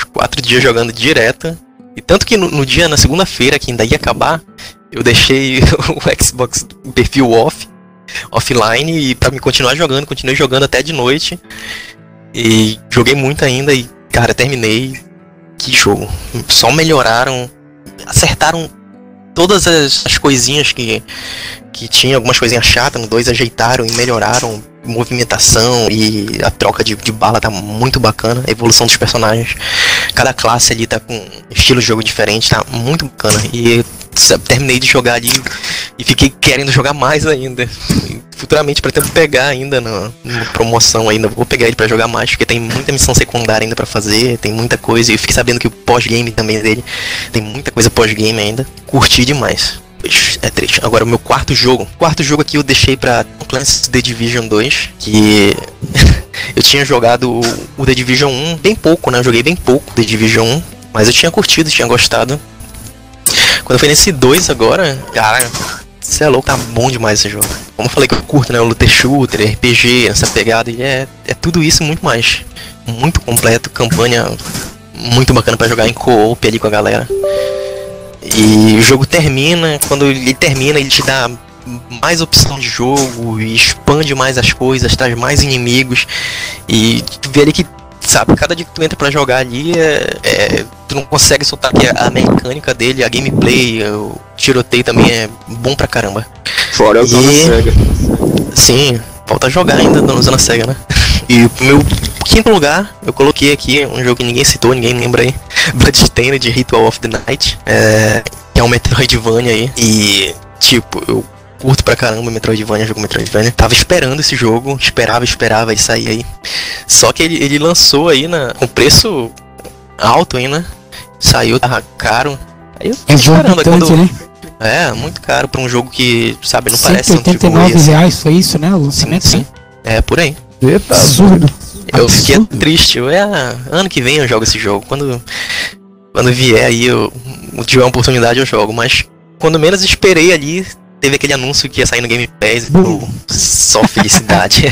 Uns 4 dias jogando direto. E tanto que no, no dia, na segunda-feira, que ainda ia acabar, eu deixei o Xbox perfil off, offline, e pra me continuar jogando, continuei jogando até de noite. E joguei muito ainda e, cara, terminei. Que jogo. Só melhoraram, acertaram todas as, as coisinhas que, que tinha, algumas coisinhas chatas no 2 ajeitaram e melhoraram. Movimentação e a troca de, de bala tá muito bacana. A evolução dos personagens. Cada classe ali tá com estilo de jogo diferente, tá muito bacana. E sabe, terminei de jogar ali e fiquei querendo jogar mais ainda. Futuramente pretendo pegar ainda na, na promoção ainda. Vou pegar ele pra jogar mais, porque tem muita missão secundária ainda pra fazer, tem muita coisa. E eu fiquei sabendo que o pós-game também dele tem muita coisa pós-game ainda. Curti demais. É triste. Agora o meu quarto jogo. Quarto jogo aqui eu deixei pra Tom Clancy's The Division 2, que eu tinha jogado o- The Division 1 bem pouco, né? Eu joguei bem pouco The Division 1, mas eu tinha curtido, tinha gostado. Quando foi nesse 2 agora, cara, você é louco, tá bom demais esse jogo. Como eu falei que eu curto, né? O looter shooter, RPG, essa pegada, e é, é tudo isso muito mais. Muito completo, campanha muito bacana pra jogar em co-op ali com a galera. E o jogo termina, quando ele termina, ele te dá mais opção de jogo, e expande mais as coisas, traz mais inimigos. E tu vê ali que, sabe, cada dia que tu entra pra jogar ali, é, é- tu não consegue soltar que a mecânica dele, a gameplay, o tiroteio também é bom pra caramba. Fora na E- SEGA. Sim, falta jogar ainda usando a SEGA, né? E o meu quinto lugar, eu coloquei aqui um jogo que ninguém citou, ninguém lembra aí. Bloodstained Ritual of the Night. É, que é um Metroidvania aí. E, tipo, eu curto pra caramba Metroidvania, jogo Metroidvania. Tava esperando esse jogo, esperava, esperava ele sair aí. Só que ele, ele lançou aí na, com preço alto aí, né? Saiu, tava caro. Aí eu tô esperando, quando... né? É, muito caro pra um jogo que, sabe, não parece um AAA, 189 assim. reais foi isso, né? O Sim, lançamento, sim. É, por aí. Eita, Absurdo. Eu fiquei triste. Eu, é, ano que vem eu jogo esse jogo. Quando, quando vier aí, eu, eu tiver uma oportunidade, eu jogo. Mas quando menos esperei ali, teve aquele anúncio que ia sair no Game Pass. Pô, só felicidade.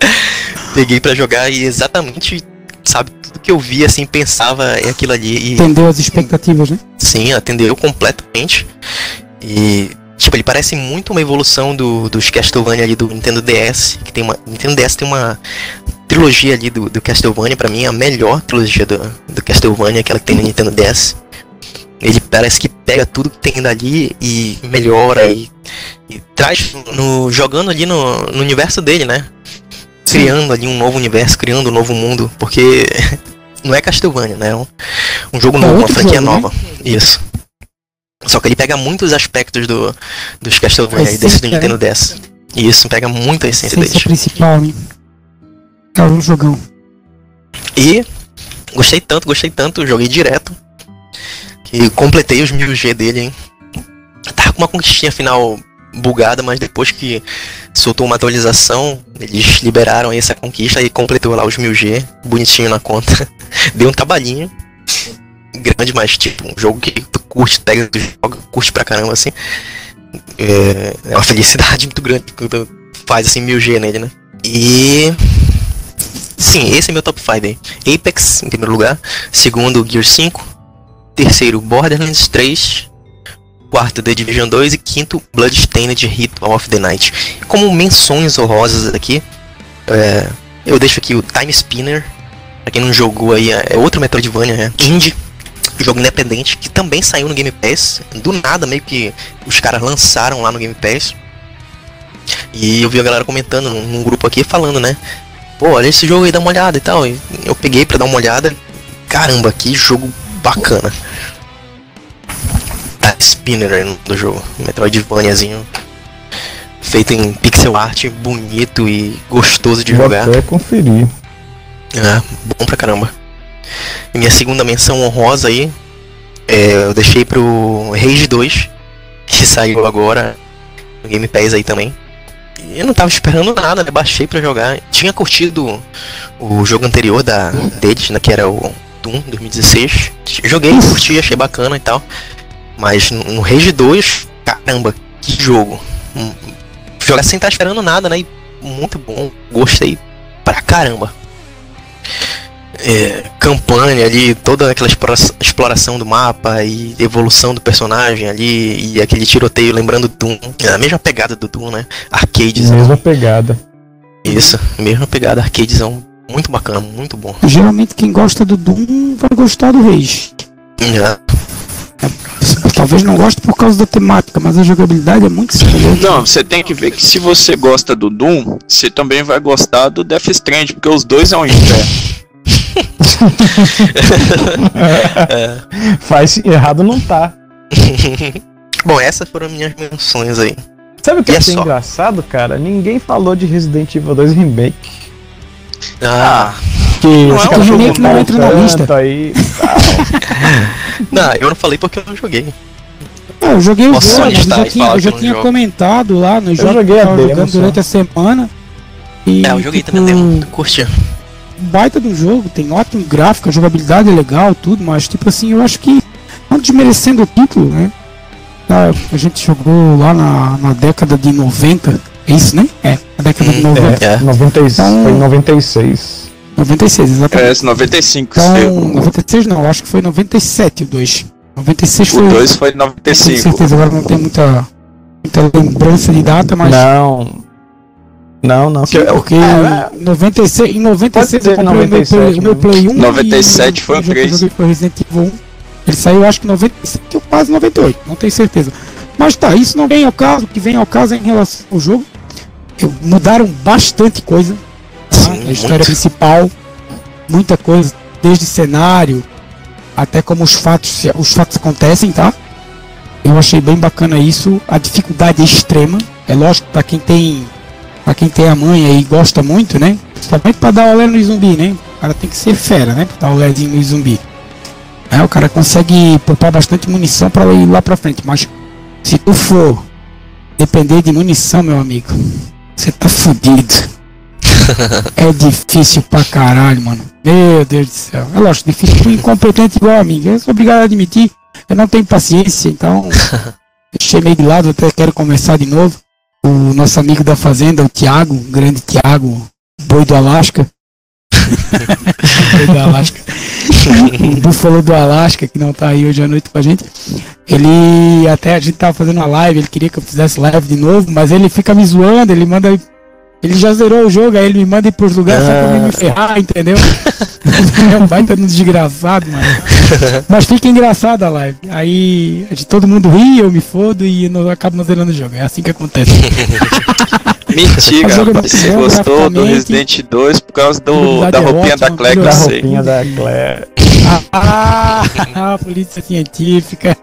Peguei pra jogar e exatamente sabe, tudo que eu via, assim, pensava em aquilo ali. E Entendeu as expectativas, né? sim, atendeu completamente. E, tipo, ele parece muito uma evolução do, dos Castlevania ali do Nintendo DS. Que tem uma. Nintendo DS tem uma trilogia ali do, do Castlevania, pra mim, a melhor trilogia do, do Castlevania, aquela que tem no Nintendo DS. Ele parece que pega tudo que tem dali e melhora e, e traz no, jogando ali no, no universo dele, né? Criando ali um novo universo, criando um novo mundo, porque não é Castlevania, né? É um, um jogo É novo, uma franquia jogo, né? nova. Isso. Só que ele pega muitos aspectos do, dos Castlevania e desse do Nintendo DS. E isso pega muito a essência Essência deles. principal, né? Cara, um jogão. E gostei tanto, gostei tanto, joguei direto. Que completei os 1000G dele, hein? Tava com uma conquistinha final bugada, mas depois que soltou uma atualização, eles liberaram essa conquista e completou lá os 1000G, bonitinho na conta. Deu um trabalhinho. Grande, mas tipo, um jogo que tu curte, pega, curte pra caramba, assim. É, é uma felicidade muito grande quando faz assim 1000G nele, né? E Sim, esse é meu top 5 aí. Apex em primeiro lugar, segundo Gear 5, terceiro Borderlands 3, quarto The Division 2 e quinto Bloodstained Ritual of the Night. Como menções honrosas aqui, é, eu deixo aqui o Time Spinner, pra quem não jogou aí, é outro Metroidvania, né? Indie, jogo independente, que também saiu no Game Pass, do nada meio que os caras lançaram lá no Game Pass. E eu vi a galera comentando num, num grupo aqui falando, né? Pô, olha esse jogo aí, dá uma olhada e tal. E eu peguei pra dar uma olhada. Caramba, que jogo bacana. Tá Spinner do jogo. Metroidvaniazinho. Feito em pixel art, bonito e gostoso de Vou jogar. até conferir. É, bom pra caramba. E minha segunda menção honrosa aí, é, eu deixei pro Rage 2, que saiu agora no Game Pass aí também. Eu não tava esperando nada, né? Baixei pra jogar. Tinha curtido o jogo anterior da deles, né? Que era o Doom 2016. Joguei, curti, achei bacana e tal. Mas no Rage 2, caramba, que jogo. Hum, Jogar sem estar esperando nada, né? E muito bom, gostei pra caramba. É, campanha ali, toda aquela explora- exploração do mapa e evolução do personagem ali e aquele tiroteio lembrando Doom, é a mesma pegada do Doom, né? Arcades, Mesma pegada. isso, mesma pegada, arcadezão, muito bacana, muito bom. Geralmente quem gosta do Doom vai gostar do Rage. É, Talvez não goste por causa da temática, mas a jogabilidade é muito semelhante. Não, você tem que ver que se você gosta do Doom, você também vai gostar do Death Strand, porque os dois é um inferno. Faz errado não tá. bom, essas foram minhas menções aí. Sabe o que E eu é só. engraçado, cara? Ninguém falou de Resident Evil 2 Remake. Ah, Que Não os é um que não entra na lista. Aí, não, eu não falei porque eu não joguei. Ah, eu joguei o jogo, mas eu já tinha, eu já eu não tinha jogo? comentado lá no jogo joguei que a eu demo durante a semana. E, É, eu joguei tipo, também, demo, curti. Baita do jogo, tem ótimo gráfico, a jogabilidade é legal, tudo, mas tipo assim, eu acho que não desmerecendo o título, né? Ah, A gente jogou lá na, na década de 90, é isso, né? É, na década de Hum, 90. É. 96, Então- foi em 96. 96, exatamente. PS 95 Então, saiu. 96 não, acho que foi 97 o 2. 96 O foi. 2 foi Não tenho 95. certeza, agora não tem muita, muita lembrança de data, mas. Não. Não, não. Sim, que eu- porque Ah, em 96, em 96 Pode eu comprei o meu 97 Play, meu Play 1 97 e foi o jogo que eu 3. joguei foi Resident Evil 1. Ele saiu acho que em 97 ou quase 98, não tenho certeza. Mas tá, isso não vem ao caso, o que vem ao caso é em relação ao jogo. Eu- mudaram bastante coisa. Tá? Sim, a história muito. principal, muita coisa, desde cenário até como os fatos, se- os fatos acontecem, tá? Eu achei bem bacana isso. A dificuldade é extrema. É lógico para quem tem para quem tem a manha e gosta muito, né? Principalmente para dar olé no zumbi, né? O cara tem que ser fera, né? Pra dar olézinho no zumbi. Aí o cara consegue poupar bastante munição para ir lá pra frente. Mas se tu for depender de munição, meu amigo, você tá fudido. é difícil pra caralho, mano. Meu Deus do céu. É lógico, difícil pro incompetente igual a mim. Eu sou obrigado a admitir. Eu não tenho paciência, então. Deixei meio de lado, até quero começar de novo. O nosso amigo da fazenda, o Thiago, o grande Thiago, boi do Alasca. Búfalo do Alasca. o Búfalo do Alasca, que não tá aí hoje à noite com a gente. Ele até a gente tava fazendo uma live, ele queria que eu fizesse live de novo, mas ele fica me zoando, ele manda. Ele já zerou o jogo, aí ele me manda ir pros lugares só pra mim me ferrar, entendeu? é um baita no desgraçado, mano. Mas fica engraçado a live. Aí gente- todo mundo ri, eu me fodo e eu acabo não zerando o jogo. É assim que acontece. Mentira, é rapaz. Você gostou do. Resident 2 por causa do, da é roupinha da ótima, Claire que eu Da sei. roupinha da Claire. Ah, a polícia científica.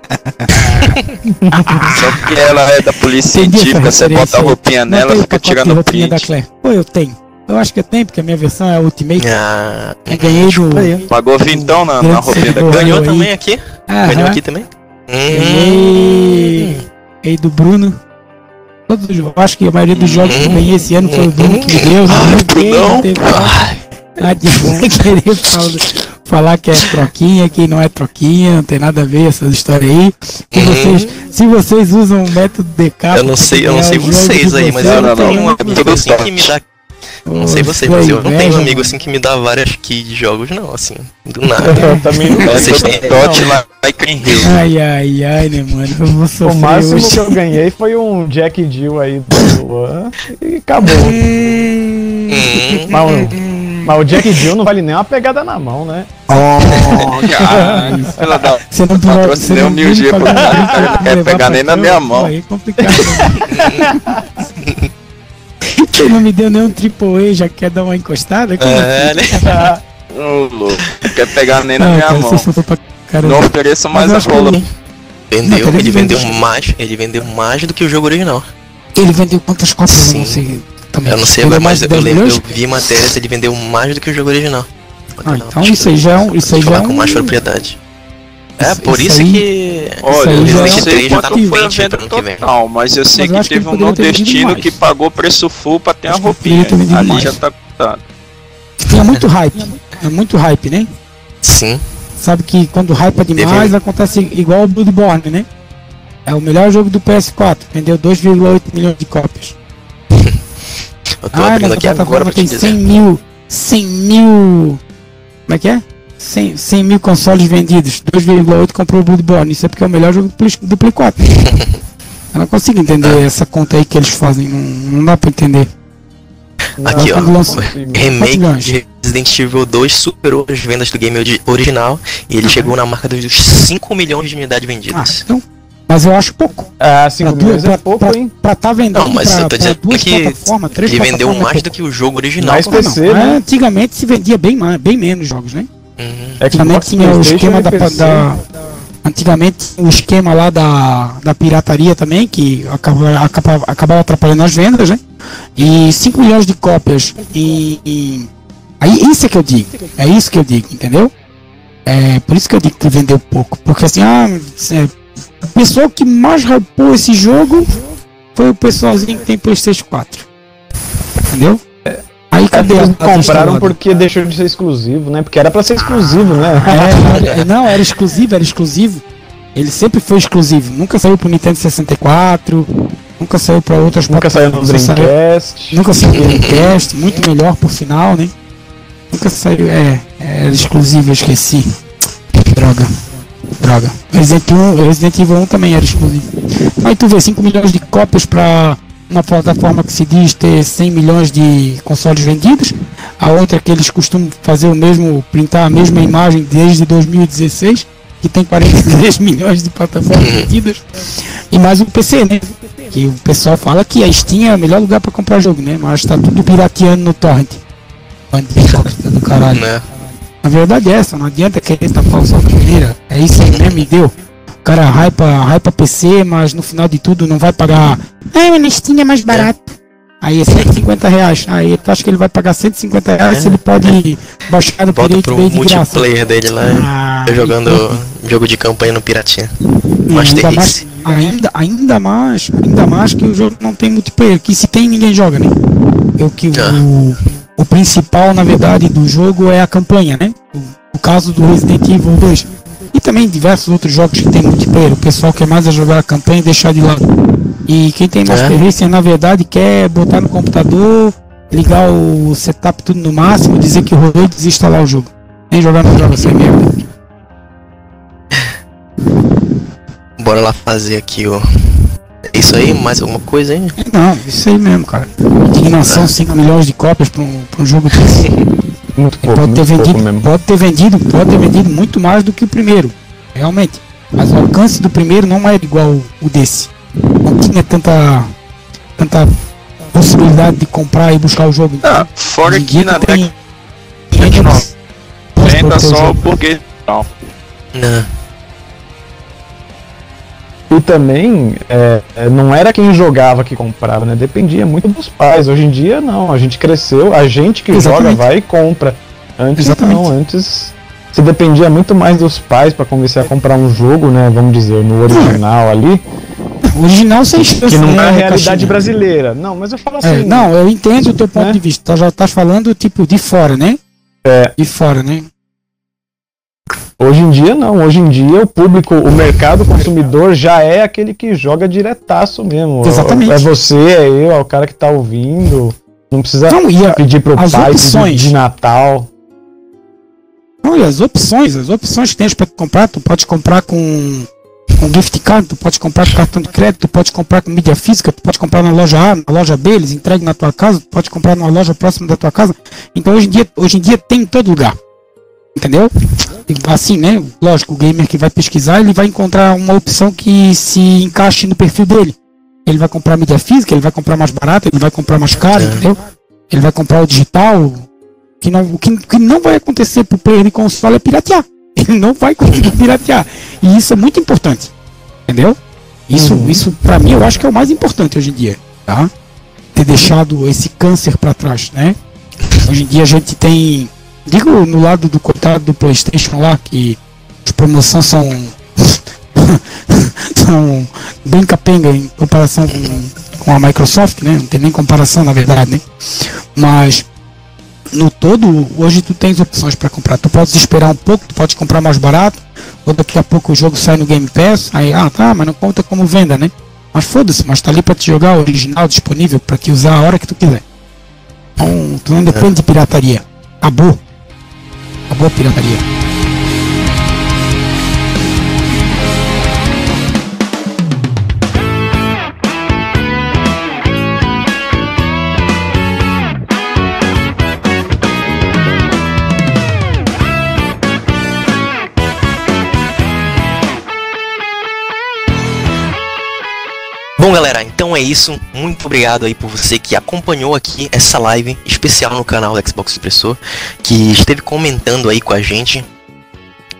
Só porque ela é da polícia Entendi científica, você bota a roupinha Não nela e o fica tirando roupinha da print. Claire. Pô, eu tenho. Eu acho que eu tenho, porque a minha versão é a Ultimate. Ah, Eu ganhei do. Pagou vintão na, na roupinha da. Claire. ganhou aí. também aqui? Aham. Ganhou aqui também? Hum, Ganhei. Ganhei do Bruno. Todos os jogos. Acho que a maioria dos jogos que eu ganhei esse ano foi o Bruno que me deu. Ai, ganhei, não Brunão. teve nada de querer falar, falar que é troquinha, que não é troquinha, não tem nada a ver essas histórias aí. Se Uhum. vocês, se vocês usam o método DK. Eu não sei, eu não pra sei o vocês aí, mas eu não, tenho um amigo assim que me dá. Não sei vocês, mas eu não tenho um amigo assim que me dá várias keys de jogos, não, assim, do nada. Eu também não É, Vocês têm- dot lá em Rio. Ai, ai, ai, né, mano? Eu vou O sofrer máximo hoje. que eu ganhei foi um Jack Jill aí do Luan e acabou. Hum, Mas, o- mas o Jack Jill não vale nem uma pegada na mão, né? Oh, cara, fila da Você não Patrocinei você um não mil G pra não quer pegar nem na minha mão. Aí é complicado. Você não me deu nem um triple A, já quer dar uma encostada? Como É, assim? né? Ô, louco, não quer pegar nem na minha cara, mão. Não ofereça Mas mais a acho que rola. ele- Vendeu, ele vendeu mais, ele vendeu mais do que o jogo original. Ele vendeu quantas cópias? Eu não Sim. Também. Eu não sei mas de eu, 10 lembro, eu vi matérias, ele vendeu mais do que o jogo original. Ah, então isso aí já é um. Isso aí já é falar com um. mais propriedade. É, Isso- por isso isso aí- que. Olha, eu já não é um sei três já tá no foi a 20 venda pro ano que vem. total, mas eu sei Mas eu que que teve ele um nordestino que pagou preço full pra ter a Acho que roupinha. Ali mais. já tá cotado. Tinha muito hype. É muito hype, né? Sim. Sabe que quando hype demais Teve- acontece igual o Bloodborne, né? É o melhor jogo do PS4, vendeu 2,8 milhões de cópias. Tô Ah, abrindo aqui agora pra te tem dizer. 100 mil, 100 mil, como é que é? 100, 100 mil consoles vendidos, 2,8 comprou o Bloodborne, isso é porque é o melhor jogo do Play, do Play 4. Eu não consigo entender essa conta aí que eles fazem, não, não dá pra entender. Aqui, ó. Lança- Remake de Resident Evil 2 superou as vendas do game ori- original e ele chegou na marca dos 5 milhões de unidades Ah, vendidas. então, mas eu acho pouco. Ah, 5 Pra milhões duas- é pouco, pra- hein? Pra tá vendendo Não, mas pra, pra dizendo duas que plataformas, três ele vendeu plataformas, é mais pouco. do que o jogo original. Mais pô. PC, Não, né? Antigamente se vendia bem, mais, bem menos jogos, né? Uhum. Antigamente Xbox, tinha o esquema da, da- Antigamente o esquema lá da, da pirataria também, que acabava, acabava, acabava atrapalhando as vendas, né? E 5 milhões de cópias e, e- Aí isso é que eu digo. É isso que eu digo, entendeu? É por isso que eu digo que vendeu pouco. Porque assim, ah, é, o pessoal que mais hypou esse jogo foi o pessoalzinho que tem Playstation 4. Entendeu? Aí cadê Eles compraram porque deixou de ser exclusivo, né? Porque era pra ser exclusivo, né? É, era- não, era exclusivo, era exclusivo. Ele sempre foi exclusivo. Nunca saiu pro Nintendo 64, nunca saiu pra outras Nunca saiu no Dreamcast. Nunca saiu no Dreamcast, muito melhor por sinal, né? Nunca saiu, é, era exclusivo, eu esqueci. Droga. Droga. Resident, 1, Resident Evil 1 também era exclusivo. Aí tu vê 5 milhões de cópias pra uma plataforma que se diz ter 100 milhões de consoles vendidos. A outra que eles costumam fazer o mesmo, printar a mesma imagem desde 2016, que tem 43 milhões de plataformas vendidas. E mais o PC, né? Que o pessoal fala que a Steam é o melhor lugar pra comprar jogo, né? Mas tá tudo pirateando no torrent. Do caralho. Né? A verdade é essa, não adianta querer tapar o sol da peneira. É isso aí mesmo, e deu. O cara hypa, hypa PC, mas no final de tudo não vai pagar. Na Steam é mais barato. Aí é 150 reais. Aí tu acha que ele vai pagar 150 reais se ele pode baixar no Bota Pirate pro de graça. multiplayer dele lá, Ah, eu jogando jogo de campanha no Piratinha. e Master ainda, mais, ainda, ainda mais, ainda mais que o jogo não tem multiplayer, que se tem ninguém joga, né? É o que o, Ah. o principal, na verdade, do jogo é a campanha, né? O, o caso do Resident Evil 2. E também diversos outros jogos que tem multiplayer. O pessoal quer mais é jogar a campanha e deixar de lado. E quem tem Master É. Na verdade, quer botar no computador, ligar o setup tudo no máximo, dizer que rolou e desinstalar o jogo. Nem jogando pra você mesmo. Bora lá fazer aqui, ó. É isso aí? Mais alguma coisa aí? Não, isso aí mesmo, cara. Indignação 5 milhões de cópias pra um, pra um jogo desse. Muito pouco, pode ter muito pouco vendido, mesmo. pode ter vendido, pode ter vendido muito mais do que o primeiro, realmente. Mas o alcance do primeiro não era igual o desse. Não tinha tanta tanta possibilidade de comprar e buscar o jogo. Ah, fora que na década venda Posso só proteger. porque não. Não. E também, é, é, não era quem jogava que comprava, né? Dependia muito dos pais. Hoje em dia, não. A gente cresceu, a gente que Exatamente. joga vai e compra. Antes Exatamente. não, antes você dependia muito mais dos pais pra convencer a comprar um jogo, né? Vamos dizer, no original ali, Original sem chance. que não né, é a realidade Caixinha? brasileira. Não, mas eu falo É, assim. não, eu entendo o teu ponto né? de vista. Tu já tá falando tipo de fora, né? É. De fora, né? Hoje em dia não, hoje em dia o público, o mercado consumidor já é aquele que joga diretaço mesmo. Exatamente. É você, é eu, é o cara que tá ouvindo. Não precisa Não, a- pedir pro as pai opções. de Natal. não, e as opções, as opções que tens para comprar, tu pode comprar com, com gift card, tu pode comprar com cartão de crédito, tu pode comprar com mídia física, tu pode comprar na loja A, na loja B, eles entregam na tua casa, tu pode comprar numa loja próxima da tua casa. Então hoje em dia, hoje em dia tem em todo lugar. Entendeu? Assim, né? Lógico, o gamer que vai pesquisar, ele vai encontrar uma opção que se encaixe no perfil dele. Ele vai comprar mídia física, ele vai comprar mais barato, ele vai comprar mais caro, É. entendeu? Ele vai comprar o digital. Que não, o que, que não vai acontecer pro player de console é piratear. Ele não vai conseguir piratear. E isso é muito importante. Entendeu? Isso, isso para mim, eu acho que é o mais importante hoje em dia. Tá? Ter deixado esse câncer para trás, né? Hoje em dia a gente tem. Digo no lado do coitado do PlayStation lá, que as promoções são. são bem capenga em comparação com, com a Microsoft, né? Não tem nem comparação na verdade, né? Mas no todo, hoje tu tens opções para comprar. Tu podes esperar um pouco, tu pode comprar mais barato, ou daqui a pouco o jogo sai no Game Pass, aí, ah tá, mas não conta como venda, né? Mas foda-se, mas tá ali para te jogar original disponível para te usar a hora que tu quiser. Então, tu não depende de pirataria. Acabou. Acabou a pirataria. Bom, galera, então é isso. Muito obrigado aí por você que acompanhou aqui essa live especial no canal do Xbox Expressor, que esteve comentando aí com a gente.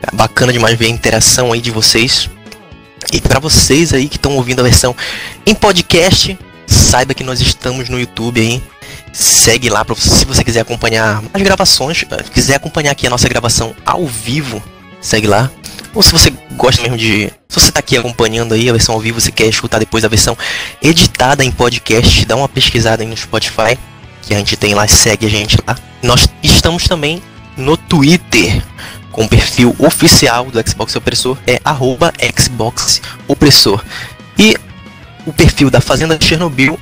É Bacana demais ver a interação aí de vocês. E para vocês aí que estão ouvindo a versão em podcast, saiba que nós estamos no YouTube aí. Segue lá pra, se você quiser acompanhar as gravações, eh, quiser acompanhar aqui a nossa gravação ao vivo, segue lá. Ou se você gosta mesmo de. Se você tá aqui acompanhando aí a versão ao vivo, você quer escutar depois a versão editada em podcast, dá uma pesquisada aí no Spotify, que a gente tem lá, segue a gente lá. Nós estamos também no Twitter, com o perfil oficial do Xbox Opressor, é arroba Xbox Opressor. E o perfil da Fazenda Chernobyl,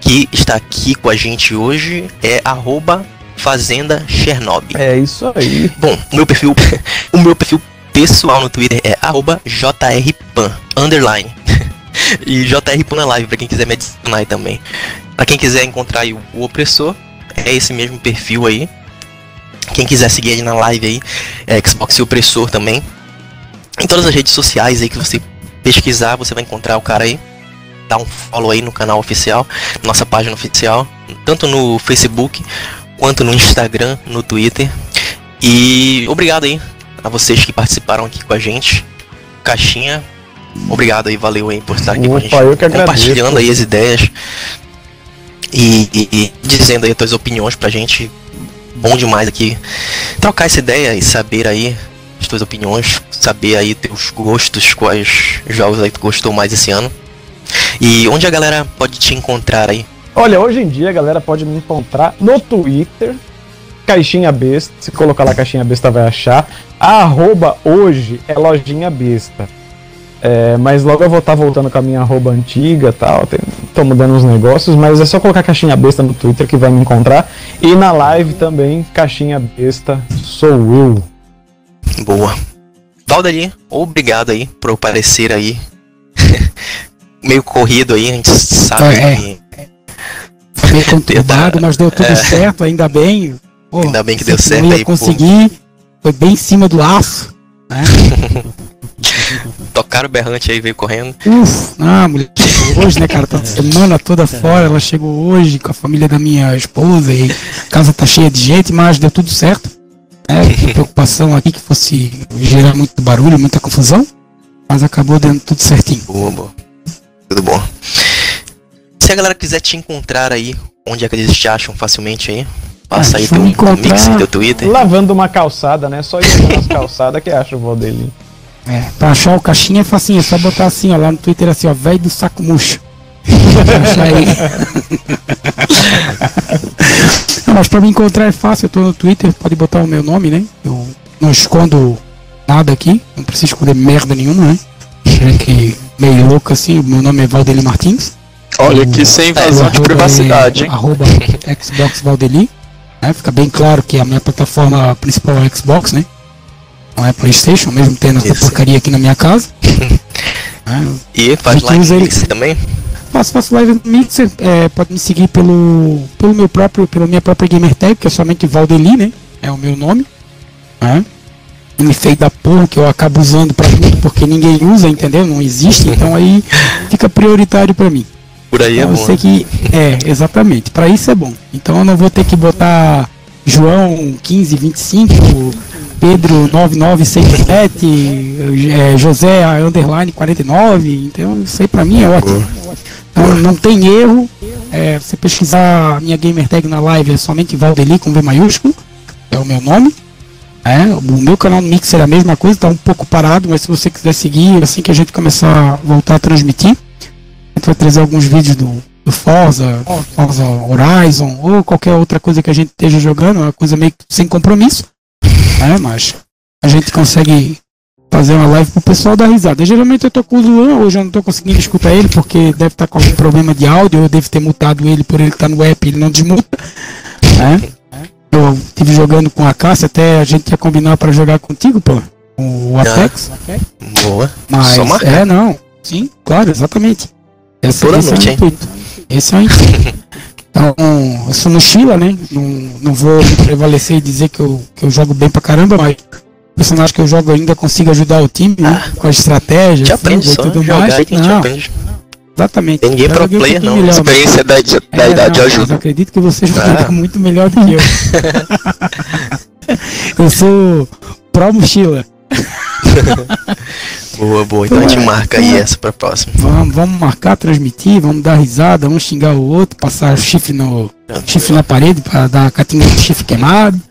que está aqui com a gente hoje, é arroba Fazenda Chernobyl. É isso aí. Bom, o meu perfil, o meu perfil pessoal no Twitter é jrpan, underline. e jrpan na live, pra quem quiser me adicionar aí também. Pra quem quiser encontrar o opressor, é esse mesmo perfil aí. Quem quiser seguir ele na live aí, é Xbox e Opressor também. Em todas as redes sociais aí que você pesquisar, você vai encontrar o cara aí. Dá um follow aí no canal oficial, nossa página oficial, tanto no Facebook quanto no Instagram, no Twitter. E obrigado aí a vocês que participaram aqui com a gente. Caixinha, obrigado aí, valeu aí por estar aqui com a gente, Opa, eu que agradeço. compartilhando aí as ideias e, e- e dizendo aí as tuas opiniões pra gente. Bom demais aqui trocar essa ideia e saber aí as tuas opiniões, saber aí teus gostos, quais jogos aí tu gostou mais esse ano. E onde a galera pode te encontrar aí? Olha, hoje em dia a galera pode me encontrar no Twitter, Caixinha Besta. Se colocar lá Caixinha Besta vai achar. A arroba hoje é Lojinha Besta. É, mas logo eu vou estar voltando com a minha arroba antiga e tal. Tem, tô mudando uns negócios, mas é só colocar Caixinha Besta no Twitter que vai me encontrar. E na live também, Caixinha Besta sou eu. Boa. Valdeli, obrigado aí por aparecer aí. Meio corrido aí, a gente sabe É. que. Foi meio conturbado, mas deu tudo É. certo, ainda bem. Pô, Ainda bem que deu certo aí, pô. conseguir. Foi bem em cima do laço. Né? Tocaram o berrante aí, veio correndo. Uf, ah, a mulher chegou hoje, né, cara? Tá semana toda fora. Ela chegou hoje com a família da minha esposa e a casa tá cheia de gente, mas deu tudo certo. É, tinha preocupação aqui que fosse gerar muito barulho, muita confusão, mas acabou dando tudo certinho. Boa, boa. Tudo bom. Se a galera quiser te encontrar aí, onde é que eles te acham facilmente aí? Passa Ah, aí teu, mix encontrar. e teu Twitter. Lavando uma calçada, né? Só ir nas calçadas que acha o Valdeli. É, pra achar o caixinha é facinho, é só botar assim, ó, lá no Twitter assim, ó, velho do saco murcho. Não, mas pra me encontrar é fácil, eu tô no Twitter, pode botar o meu nome, né? Eu não escondo nada aqui, não preciso esconder merda nenhuma, né? Gente meio louco assim, o meu nome é Valdeli Martins. Olha que sem invasão de arroba privacidade, é hein? Arroba Xbox Valdeli. Né? Fica bem claro que a minha plataforma principal é Xbox, né? Não é Playstation, mesmo tendo essa porcaria aqui na minha casa. Né? E faz gente live ele- também? Faço, faço live no Mixer, é, pode me seguir pelo, pelo meu próprio, pela minha própria gamer tag, que é somente Valdeli, né? É o meu nome. Né? Me feio da porra que eu acabo usando pra tudo, porque ninguém usa, entendeu? Não existe, então aí fica prioritário pra mim. Por aí é Então, bom. sei que é, exatamente. Pra isso é bom. Então eu não vou ter que botar João 1525, Pedro 9967, é, José underline 49. Então isso aí pra mim é ótimo. Então não tem erro. É, você pesquisar a minha gamer tag na live é somente Valdeli com V maiúsculo. É o meu nome. É, o meu canal no Mixer é a mesma coisa, tá um pouco parado, mas se você quiser seguir, assim que a gente começar a voltar a transmitir, a gente vai trazer alguns vídeos do, do Forza, Forza Horizon, ou qualquer outra coisa que a gente esteja jogando, uma coisa meio que sem compromisso, né? Mas a gente consegue fazer uma live pro pessoal dar risada. Geralmente eu tô com o Luan, hoje eu não tô conseguindo escutar ele, porque deve estar com algum problema de áudio, eu devo ter mutado ele por ele estar no app, ele não desmuta, né? Eu tive jogando com a Cássia, até a gente ia combinar para jogar contigo, pô, o Apex. Boa. Mas Só marcar. é não. Sim, claro, exatamente. Esse, Toda esse noite, é o hein? intuito. Esse é o intuito. Então, eu sou mochila, né? Não, não vou prevalecer e dizer que eu, que eu jogo bem pra caramba, mas o personagem que eu jogo ainda consigo ajudar o time, né? Com a estratégia, Te aprende e só tudo jogar mais. que Não, aprende. exatamente. Tem ninguém pro um player, pouquinho não. melhor, mas- Experiência da, da é, idade não, mas ajuda. acredito que você joga Ah. muito melhor do que eu. eu sou pró mochila. Boa, boa. Então a gente marca aí essa pra próxima. Vamos, vamos marcar, transmitir, vamos dar risada, um xingar o outro, passar chifre no chifre na parede para dar catinga de chifre queimado.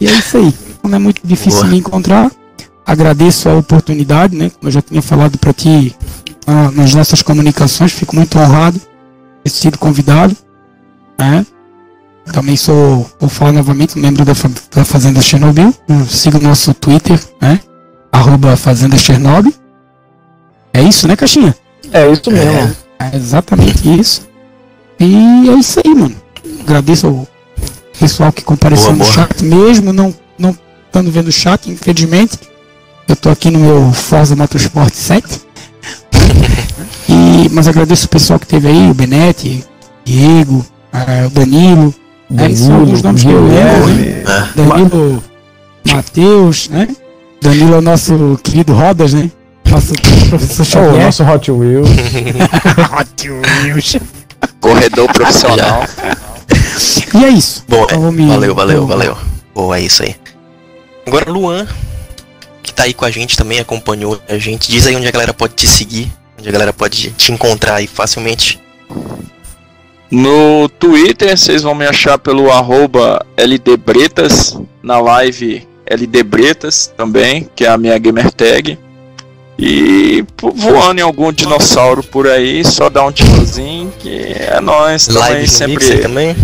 E é isso aí. Não é muito difícil Boa. me encontrar. Agradeço a oportunidade, né? Como eu já tinha falado para ti ah, nas nossas comunicações, fico muito honrado de ter sido convidado. Né? Também sou, vou falar novamente, membro da, da Fazenda Chernobyl. Siga o nosso Twitter, né? Arroba Fazenda Chernobyl. É isso, né, Caixinha? É isso mesmo. É exatamente isso. E é isso aí, mano. Agradeço ao pessoal que compareceu Boa, no boa. chat, mesmo não não estando vendo o chat, infelizmente. Eu tô aqui no meu Forza Motorsport 7. e, mas agradeço o pessoal que teve aí, o Benete, Diego, eh, o Danilo. É, esses são alguns nomes que eu lembro, né? Ah, Danilo Matheus, né? Danilo é o nosso querido Rodas, né? Nosso professor É o Xavier. nosso Hot Wheels. Hot Wheels. Corredor profissional. E é isso. bom, é, me- valeu, valeu, eu- valeu. Boa, é isso aí. Agora, Luan, que tá aí com a gente também, acompanhou a gente. Diz aí onde a galera pode te seguir, onde a galera pode te encontrar aí facilmente. No Twitter, vocês vão me achar pelo arroba LDBretas, na live LDBretas também, que é a minha gamer tag. E voando em algum dinossauro por aí, só dá um tirozinho que é nóis. Mixer sempre, também.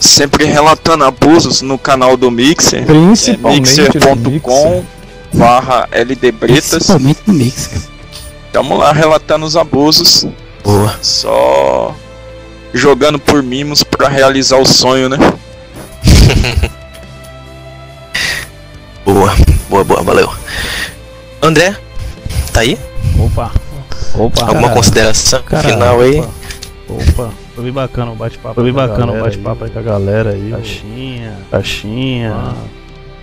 sempre relatando abusos no canal do Mixer. É Principalmente mixer.com barra LDBretas. Principalmente no Mix. Tamo lá relatando os abusos, Boa. só jogando por mimos pra realizar o sonho, né? Boa, boa, boa, valeu. André, tá aí? Opa. Opa. Alguma consideração Cara, final aí? Opa. Opa. Foi bem bacana o bate-papo. Foi bem bacana o bate-papo aí com a galera aí. Caixinha. Caixinha.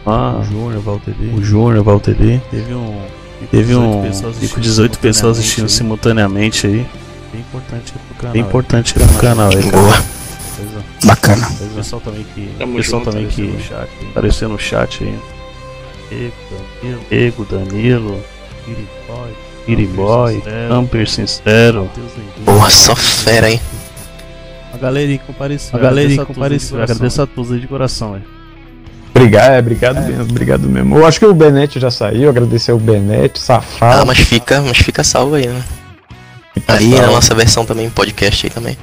Ah, o Júnior, Valtteri. O Júnior, Valtteri. Teve um. Teve um. Fico 18 pessoas assistindo simultaneamente aí. Bem importante pro canal. Bem importante pro canal aí, cara. Boa. Bacana. O pessoal também que. Tamo pessoal junto, também que. Apareceu no chat aí. Ego, Danilo. Ego, Danilo. Iriboy. Iriboy. Amper Sincero. Boa, só fera, hein? A galerinha que compareceu. A galerinha que compareceu. Agradeço a todos aí de coração, velho. Obrigado, é, obrigado mesmo, obrigado mesmo. Eu acho que o Benete já saiu, agradecer o Benete, safado. Ah, mas fica, mas fica salvo aí, né? Fica Aí na salvo. nossa versão também, podcast aí também.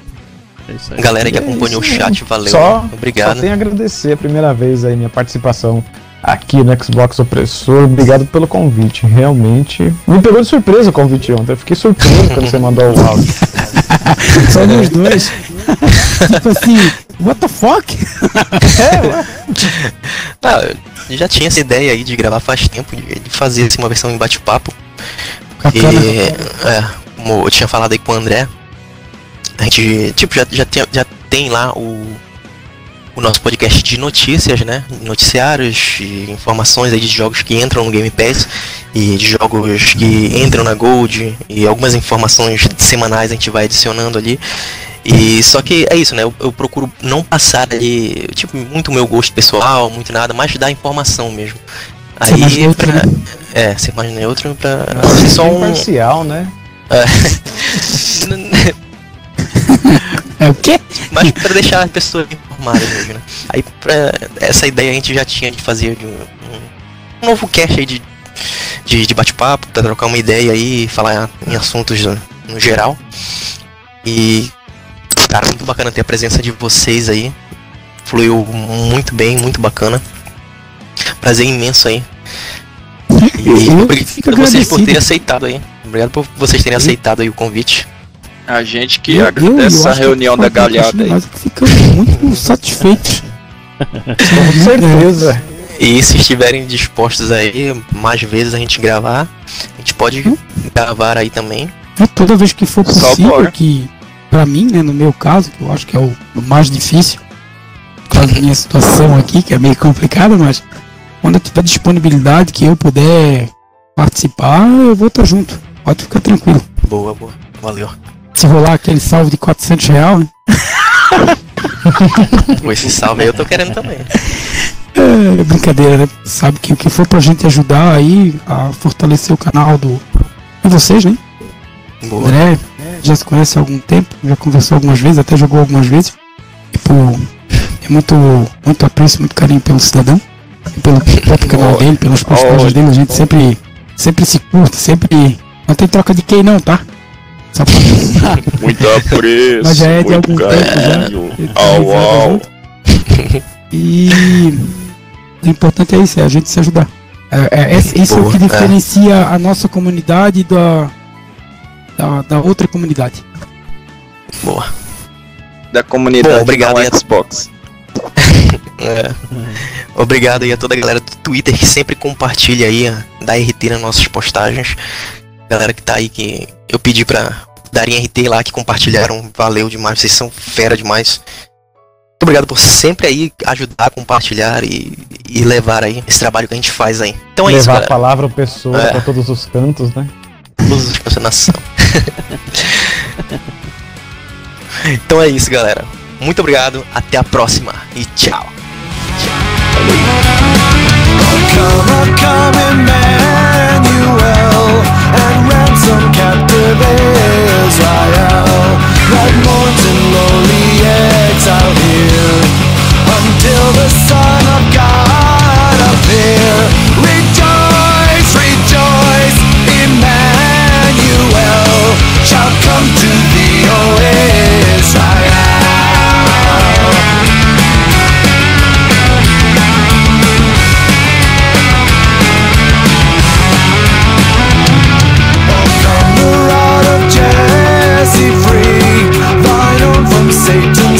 É isso aí. Galera que É acompanhou o isso, chat, valeu. Só, Obrigado. Só tenho a agradecer a primeira vez aí minha participação aqui no Xbox Opressor. Obrigado pelo convite. Realmente me pegou de surpresa o convite ontem. Eu fiquei surpreso quando você mandou o áudio. Só nos dois. tipo assim, what the fuck? Eu já tinha essa ideia aí de gravar faz tempo, de, de fazer assim, uma versão em bate-papo. E, é, como eu tinha falado aí com o André, a gente, tipo, já, já, tem, já tem lá o, o nosso podcast de notícias, né? Noticiários e informações aí de jogos que entram no Game Pass e de jogos que entram na Gold e algumas informações semanais a gente vai adicionando ali. E só que é isso, né? Eu, eu procuro não passar ali, tipo, muito meu gosto pessoal, muito nada, mas dar informação mesmo. Ser mais Aí, neutro, pra, né? é, ser mais neutro pra ser só um. Imparcial, né? É o quê? Mas pra deixar as pessoas mesmo, né? Aí pra essa ideia a gente já tinha de fazer de um, um novo cast aí de, de, de bate-papo, pra trocar uma ideia aí, falar em assuntos no, geral. E cara, muito bacana ter a presença de vocês aí. Fluiu muito bem, muito bacana. Prazer imenso aí. E Eu obrigado a vocês por terem aceitado aí. Obrigado por vocês terem aceitado aí o convite. A gente que Eu- agradece eu essa reunião da galhada aí. Nós ficamos muito satisfeitos. Com certeza. E se estiverem dispostos aí, mais vezes a gente gravar, a gente pode gravar aí também. E toda vez que for Só possível, que pra mim, né, no meu caso, que eu acho que é o, o mais difícil, causa da minha situação aqui, que é meio complicada, mas quando eu tiver disponibilidade, que eu puder participar, eu vou estar junto. Pode ficar tranquilo. Boa, boa. Valeu. Se rolar aquele salve de 400 reais, né? Esse salve aí eu tô querendo também. É brincadeira, né? Sabe que o que for pra gente ajudar aí a fortalecer o canal do de vocês, né? Boa. André já se conhece há algum tempo, já conversou algumas vezes, até jogou algumas vezes. Tipo, é muito, muito apreço, muito carinho pelo cidadão, e pelo próprio canal dele, pelas postagens dele, a gente sempre, sempre se curte, sempre. Não tem troca de quem não, tá? Só pra... Muito apreço, Mas já é de muito algum tempo já. carinho. Au, au. junto. E o importante é isso, é a gente se ajudar. É, é, esse- isso é o Boa, que é. diferencia a nossa comunidade da, da, da outra comunidade. Boa. Da comunidade Bom, obrigado aí a- Xbox. É. Obrigado aí a toda a galera do Twitter que sempre compartilha aí, a- dá RT nas nossas postagens. Galera que tá aí que eu pedi pra darem RT lá, que compartilharam, valeu demais, vocês são fera demais. Muito obrigado por sempre aí ajudar, compartilhar e, e levar aí esse trabalho que a gente faz aí. Então é isso, Levar a palavra ao pessoa É. pra todos os cantos, né? Todas as pessoas da nação. então é isso, galera. Muito obrigado, até a próxima e tchau. Come, ransom captive Israel Like mourns in lonely exile here. Until the Son of God say to me